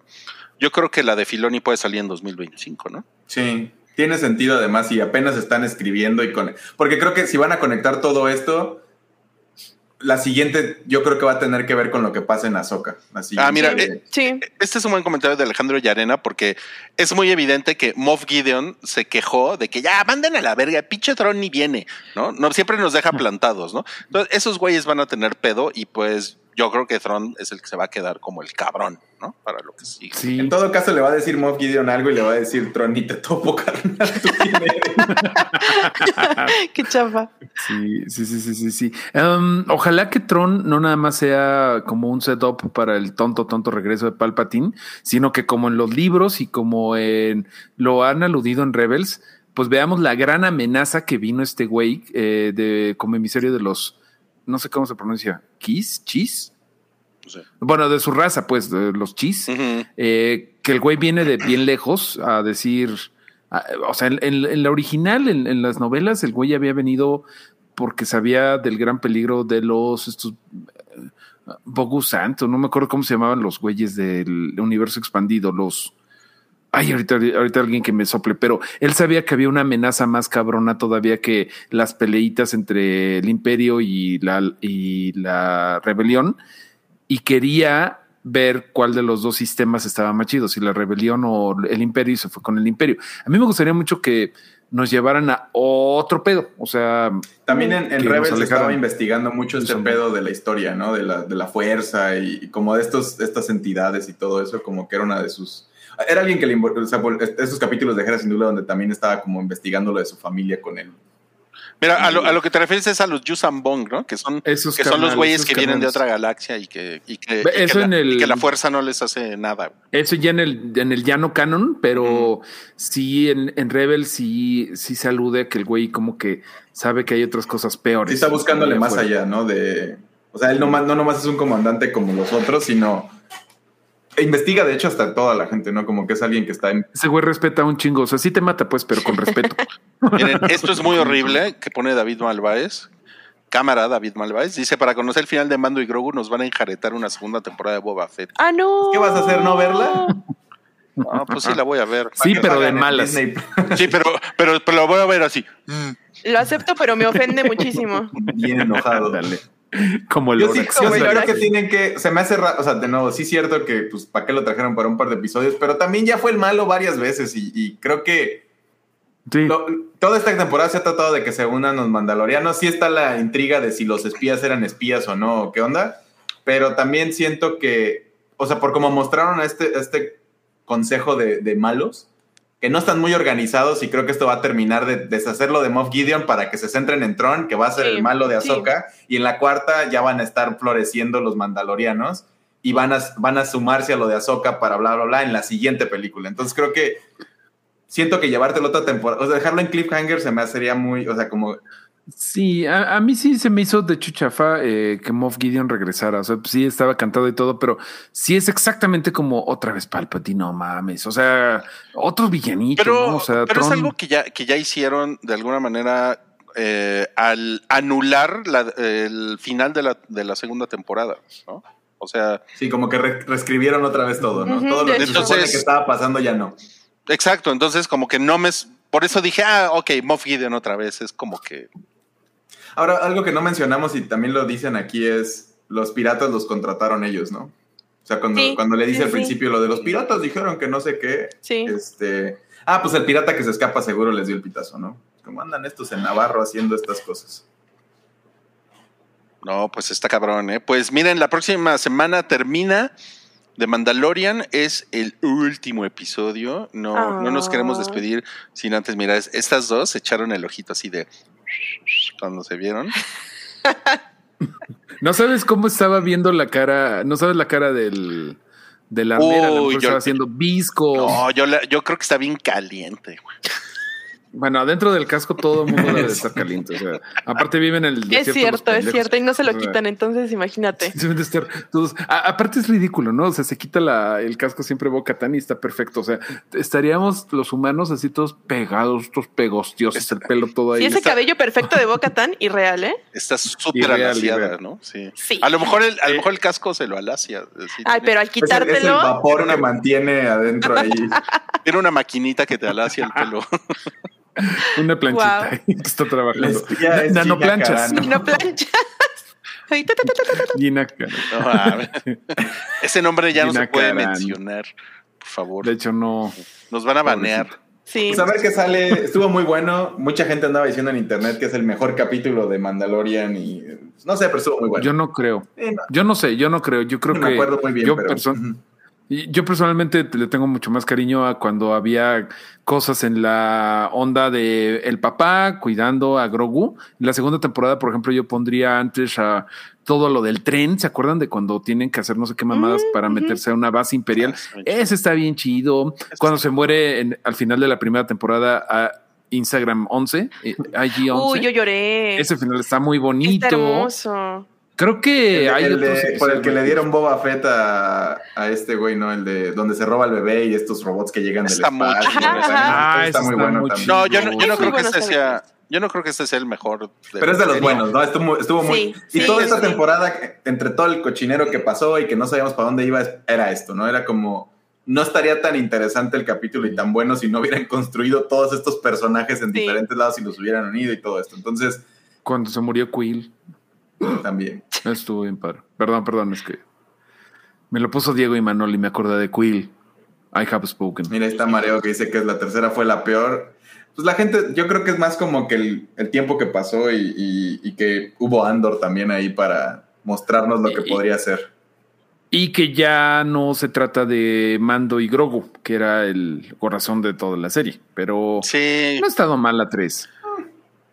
yo creo que la de Filoni puede salir en 2025, ¿no? Sí, tiene sentido además y apenas están escribiendo y con... Porque creo que si van a conectar todo esto, la siguiente yo creo que va a tener que ver con lo que pasa en Azoka. Ah, mira, eh, sí. este es un buen comentario de Alejandro Yarena porque es muy evidente que Moff Gideon se quejó de que ya manden a la verga, pinche Tron ni viene, ¿no? No siempre nos deja plantados, ¿no? Entonces, esos güeyes van a tener pedo y pues yo creo que Tron es el que se va a quedar como el cabrón, ¿no? Para lo que sigue. En todo caso, le va a decir Moff Gideon algo y le va a decir Tron, y te topo, carnal. Qué chafa. Sí, sí, sí, sí, sí. Um, ojalá que Tron no nada más sea como un setup para el tonto, tonto regreso de Palpatine, sino que como en los libros y como en lo han aludido en Rebels, pues veamos la gran amenaza que vino este güey eh, de como emisario de los no sé cómo se pronuncia, Kiss, Chis. Bueno, de su raza, pues, de los Chis, eh, que el güey viene de bien lejos a decir, o sea, en, la original, en, las novelas, el güey había venido porque sabía del gran peligro de los estos eh, Bogu Santo, no me acuerdo cómo se llamaban los güeyes del universo expandido, los Ay, ahorita, ahorita alguien que me sople, pero él sabía que había una amenaza más cabrona todavía que las peleitas entre el imperio y la, y la rebelión y quería ver cuál de los dos sistemas estaba más chido, si la rebelión o el imperio y se fue con el imperio. A mí me gustaría mucho que nos llevaran a otro pedo, o sea... También en, en Rebels estaba investigando mucho este pedo de la historia, ¿no? De la, de la fuerza y, como de estos, estas entidades y todo eso, como que era una de sus era alguien que le o sea, esos capítulos de Jera sin duda donde también estaba como investigando lo de su familia con él. Mira, a lo, que te refieres es a los Yusambong, ¿no? Que son, que son los güeyes que vienen de otra galaxia y que, y que, la, fuerza no les hace nada. Eso ya en el, en el llano canon, pero sí en, en Rebel sí, sí se alude que el güey como que sabe que hay otras cosas peores. Sí está buscándole más allá, ¿no? De, o sea, él no, no nomás es un comandante como los otros, sino investiga, de hecho, hasta toda la gente, ¿no? Como que es alguien que está en. Ese güey respeta un chingo. O sea, sí te mata, pues, pero con respeto. Miren, esto es muy horrible que pone David Malváez. Cámara David Malváez. Dice: Para conocer el final de Mando y Grogu, nos van a enjaretar una segunda temporada de Boba Fett. Ah, no. ¿Qué vas a hacer? ¿No verla? No, pues sí la voy a ver. Sí, pero de malas. Sí, pero, pero, pero lo voy a ver así. Lo acepto, pero me ofende muchísimo. Bien enojado. Dale. Como el yo sí, creo que tienen que, se me hace raro, o sea, de nuevo, sí es cierto que, pues, ¿para qué lo trajeron para un par de episodios? Pero también ya fue el malo varias veces y, creo que toda esta temporada se ha tratado de que se unan los mandalorianos. Sí está la intriga de si los espías eran espías o no, qué onda. Pero también siento que, o sea, por como mostraron a este, este consejo de, de malos, que no están muy organizados y creo que esto va a terminar de deshacerlo de Moff Gideon para que se centren en Tron, que va a ser el malo de Ahsoka, y en la cuarta ya van a estar floreciendo los mandalorianos y van a, van a sumarse a lo de Ahsoka para bla, bla, bla en la siguiente película. Entonces creo que siento que llevártelo otra temporada, o sea, dejarlo en cliffhanger se me hacería muy, o sea, como Sí, a, mí sí se me hizo de chuchafa eh, que Moff Gideon regresara. O sea, sí estaba cantado y todo, pero sí es exactamente como otra vez Palpatine, no mames. O sea, otros villanitos. Pero, o sea, pero es algo que ya, que ya hicieron de alguna manera eh, al anular el final de la, de la segunda temporada, ¿no? O sea. Sí, como que reescribieron otra vez todo, ¿no? todo lo que, entonces, que estaba pasando ya no. Exacto, entonces como que no me. Por eso dije, ah, ok, Moff Gideon otra vez, es como que Ahora, algo que no mencionamos y también lo dicen aquí es, los piratas los contrataron ellos, ¿no? O sea, cuando, cuando le dice al principio lo de los piratas dijeron que no sé qué. Sí. Este, ah, pues el pirata que se escapa seguro les dio el pitazo, ¿no? ¿Cómo andan estos en Navarro haciendo estas cosas? No, pues está cabrón, ¿eh? Pues miren, la próxima semana termina The Mandalorian, es el último episodio. No, no nos queremos despedir sin antes mirar. Estas dos echaron el ojito así de cuando se vieron. no sabes cómo estaba viendo la cara, no sabes la cara del de la yo, estaba haciendo visco. No, yo, yo creo que está bien caliente, Bueno, adentro del casco todo el mundo debe de estar caliente. O sea, aparte viven en el Es desierto los cierto, es cierto. Y no se lo quitan, entonces imagínate. Deben de estar todos. a- aparte es ridículo, ¿no? O sea, se quita la, el casco siempre Boca Tan y está perfecto. O sea, estaríamos los humanos así todos pegados, todos pegostiosos, el pelo todo ahí. Sí, ese está- cabello perfecto de Boca tan irreal, ¿eh? Está súper alaciada. ¿no? Sí. Sí. A lo mejor el, a lo mejor el casco se lo alacia. sí, Ay, tiene- pero al Es el, es el quitártelo. vapor que mantiene adentro ahí. Tiene una maquinita que te alacia el pelo. Una planchita Wow. ahí que está trabajando. Es Nanoplanchas. Gina No planchas. Ay, ta, ta, ta, ta, ta, ta. Gina Carano. No. Ese nombre ya no se puede Carano. mencionar. Por favor. De hecho, no. Nos van a banear. Sí. Pues a ver qué sale. Estuvo muy bueno. Mucha gente andaba diciendo en internet que es el mejor capítulo de Mandalorian y no sé, pero estuvo muy bueno. Yo no creo. No, Yo no sé, yo no creo. Yo creo no que. me acuerdo muy bien, yo, pero yo personalmente le tengo mucho más cariño a cuando había cosas en la onda de el papá cuidando a Grogu. En la segunda temporada, por ejemplo, yo pondría antes a todo lo del tren. ¿Se acuerdan de cuando tienen que hacer no sé qué mamadas Mm, para meterse a una base imperial? Ese está bien chido. Cuando se muere en- al final de la primera temporada a Instagram 11, eh, IG 11. Uy, yo lloré. Ese final está muy Está bonito. hermoso. Creo que El- hay el de- por el que le dieron Boba Fett a, a este güey, ¿no? El de donde se roba el bebé y estos robots que llegan del Está espacio. está muy está bueno también. No, yo no, yo creo que este sea. Yo no creo que este sea el mejor. Pero es de los buenos, ¿no? Estuvo, estuvo muy. Sí, y sí, toda esta sí. temporada, entre todo el cochinero que pasó y que no sabíamos para dónde iba, era esto, ¿no? Era como. No estaría tan interesante el capítulo y tan bueno si no hubieran construido todos estos personajes en Sí. diferentes lados y los hubieran unido y todo esto. Entonces, Cuando se murió Quill. También. Estuvo bien padre. Perdón, perdón, es que me lo puso Diego y Manol y me acordé de Quill. I have spoken. Mira, está Mareo que dice que la tercera fue la peor. Pues la gente, yo creo que es más como que el, el tiempo que pasó y, y- y que hubo Andor también ahí para mostrarnos lo que Y- podría ser. Y que ya no se trata de Mando y Grogu, que era el corazón de toda la serie. Pero Sí, no ha estado mal la 3.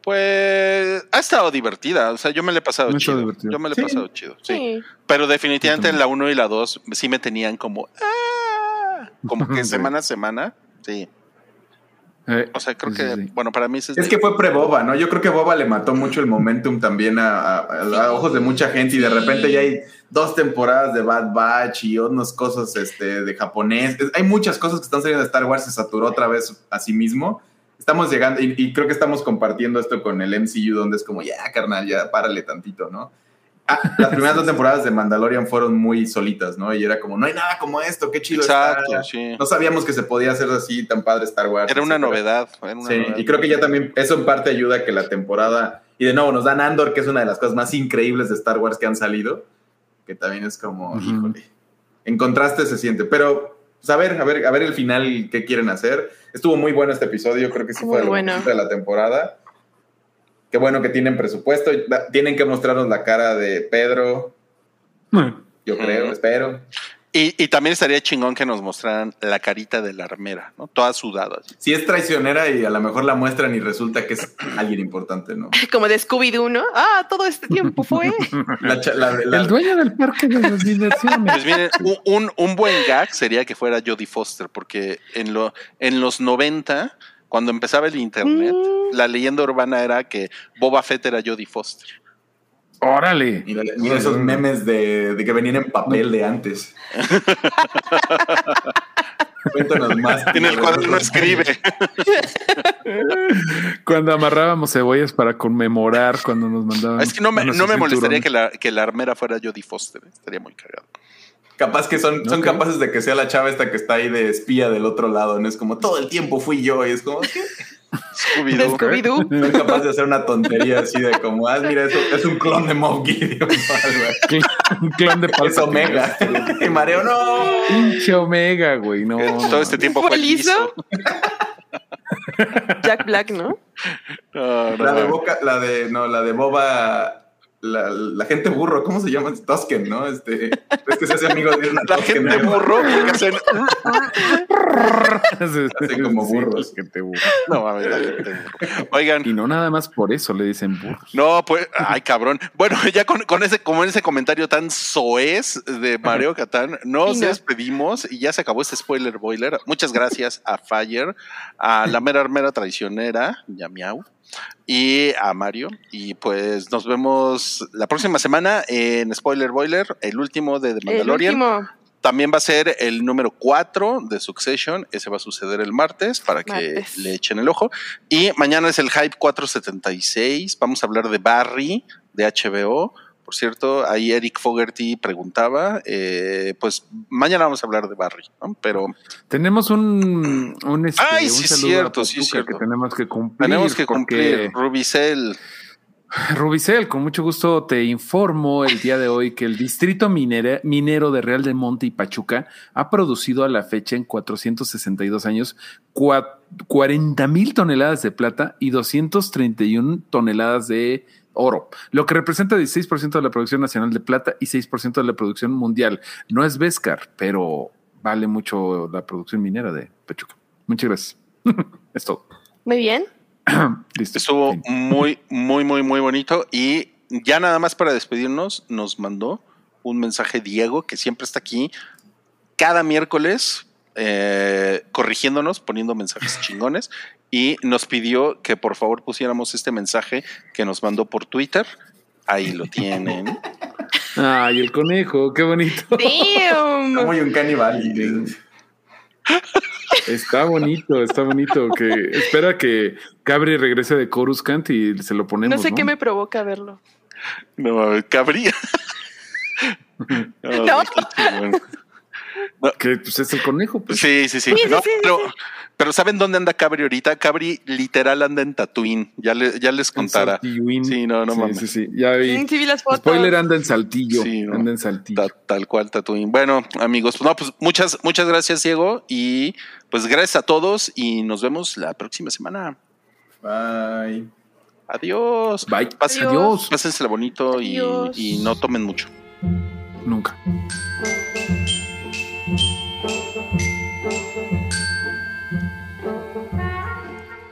Pues ha estado divertida. O sea, yo me le he pasado chido. divertido. Yo me le he Sí. pasado chido. Sí. Sí. Pero definitivamente en la 1 y la 2 sí me tenían como. "Ah", como que semana a semana. Sí. Eh, O sea, creo sí, que, sí, bueno, para mí es, Es que fue pre-Boba, ¿no? Yo creo que Boba le mató mucho el momentum también a, a- ojos de mucha gente y de repente ya hay dos temporadas de Bad Batch y unas cosas este, de japonés. Hay muchas cosas que están saliendo de Star Wars, se saturó otra vez a sí mismo. Estamos llegando y, y creo que estamos compartiendo esto con el MCU donde es como, ya, carnal, ya párale tantito, ¿no? Ah, las primeras dos temporadas de Mandalorian fueron muy solitas, ¿no? Y era como, no hay nada como esto, qué chido Exacto, está. sí. No sabíamos que se podía hacer así tan padre Star Wars. Era una etcétera. novedad. era una Sí, novedad. y creo que ya también eso en parte ayuda a que la temporada, y de nuevo nos dan Andor, que es una de las cosas más increíbles de Star Wars que han salido, que también es como, Ujú. híjole, en contraste se siente, pero pues, a ver, a ver, a ver el final qué quieren hacer. Estuvo muy bueno este episodio, creo que sí Muy fue bueno. de la temporada. Qué bueno que tienen presupuesto, tienen que mostrarnos la cara de Pedro, yo creo, espero. Y, y también estaría chingón que nos mostraran la carita de la armera, ¿no? Toda sudada. así. Si es traicionera y a lo mejor la muestran y resulta que es alguien importante, ¿no? Como de Scooby-Doo, ¿no? Ah, todo este tiempo fue. La cha- la- la- El dueño del parque de las diversiones. Pues miren, un buen gag sería que fuera Jodie Foster, porque en, lo, en los 90, cuando empezaba el internet, Mm. la leyenda urbana era que Boba Fett era Jodie Foster. Órale. Mira, mira esos memes de, de que venían en papel de antes. Cuéntanos más. En el cuaderno escribe. Cuando amarrábamos cebollas para conmemorar cuando nos mandaban. Es que no me, a no me molestaría que la, que la armera fuera Jodie Foster. ¿eh? Estaría muy cagado. Capaz que son, son capaces de que sea la chava esta que está ahí de espía del otro lado, ¿no? Es como todo el tiempo fui yo y es como, ¿qué? Scooby-Doo. Scooby-Doo. Son capaces de hacer una tontería así de como, ah, mira, eso es un clon de Moff Gideon. Un clon de Es Palpatine. Omega. y Mareo, no. Pinche Omega, güey. No. Eh, Todo este tiempo fue ¿Fue liso? Jack Black, ¿no? No, no, La de no. Boca, la de, no, la de Boba, la, la gente burro, ¿cómo se llama? Tosken, ¿no? Este, es que se hace amigo de una La Tosken, gente ¿no? burro que hacen. Hacen como Sí, burros. la gente burro. No mames, la gente burro. Oigan, Y no nada más por eso le dicen burros. No, pues, ay, cabrón. Bueno, ya con, con ese, como ese comentario tan soez de Mario Catán, nos despedimos y ya se acabó este spoiler boiler. Muchas gracias a Fire, a la mera armera traicionera, ya miau, y a Mario. Y pues nos vemos la próxima semana en Spoiler Boiler, el último de The El Mandalorian. último. También va a ser el número 4 de Succession. Ese va a suceder el martes para que Martes. le echen el ojo. Y mañana es el Hype 476. Vamos a hablar de Barry, de HBO. Por cierto, ahí Eric Fogerty preguntaba. eh, pues mañana vamos a hablar de Barry, ¿no? Pero Tenemos un, un, este, Ay, un sí, saludo cierto, a sí, cierto. que tenemos que cumplir. tenemos que cumplir. Rubicel. Rubicel, con mucho gusto te informo el día de hoy que el distrito minera- minero de Real de Monte y Pachuca ha producido a la fecha en 462 años cua- 40 mil toneladas de plata y 231 toneladas de oro, lo que representa 16% de la producción nacional de plata y 6% de la producción mundial. No es Vescar, pero vale mucho la producción minera de Pachuca. Muchas gracias. es todo. Muy bien. Listo. Estuvo muy, muy, muy, muy bonito. Y ya nada más para despedirnos, nos mandó un mensaje Diego, que siempre está aquí cada miércoles eh, corrigiéndonos, poniendo mensajes chingones. Y nos pidió que por favor pusiéramos este mensaje que nos mandó por Twitter. Ahí lo tienen. Ay, el conejo, qué bonito. Damn. Como un caníbal. Está bonito, está bonito. Que espera que Cabri regrese de Coruscant y se lo ponemos. No sé qué me provoca verlo. No. No, No. Que pues es el conejo. Pues. Sí, sí, sí. Sí, sí, No, sí, sí, pero, sí. pero ¿saben dónde anda Cabri ahorita? Cabri literal anda en Tatooine. Ya, le- ya les contará. Sí, no, no sí, mames. Sí, sí, ya vi. Sí, vi las fotos. Spoiler anda en Saltillo. Sí, no. Anda en Saltillo. Ta- tal cual, Tatooine. Bueno, amigos, pues no, pues muchas, muchas gracias, Diego. Y pues gracias a todos y nos vemos la próxima semana. Bye. Adiós. Bye. Pasen- Adiós. Pásensela bonito y no tomen mucho. Nunca.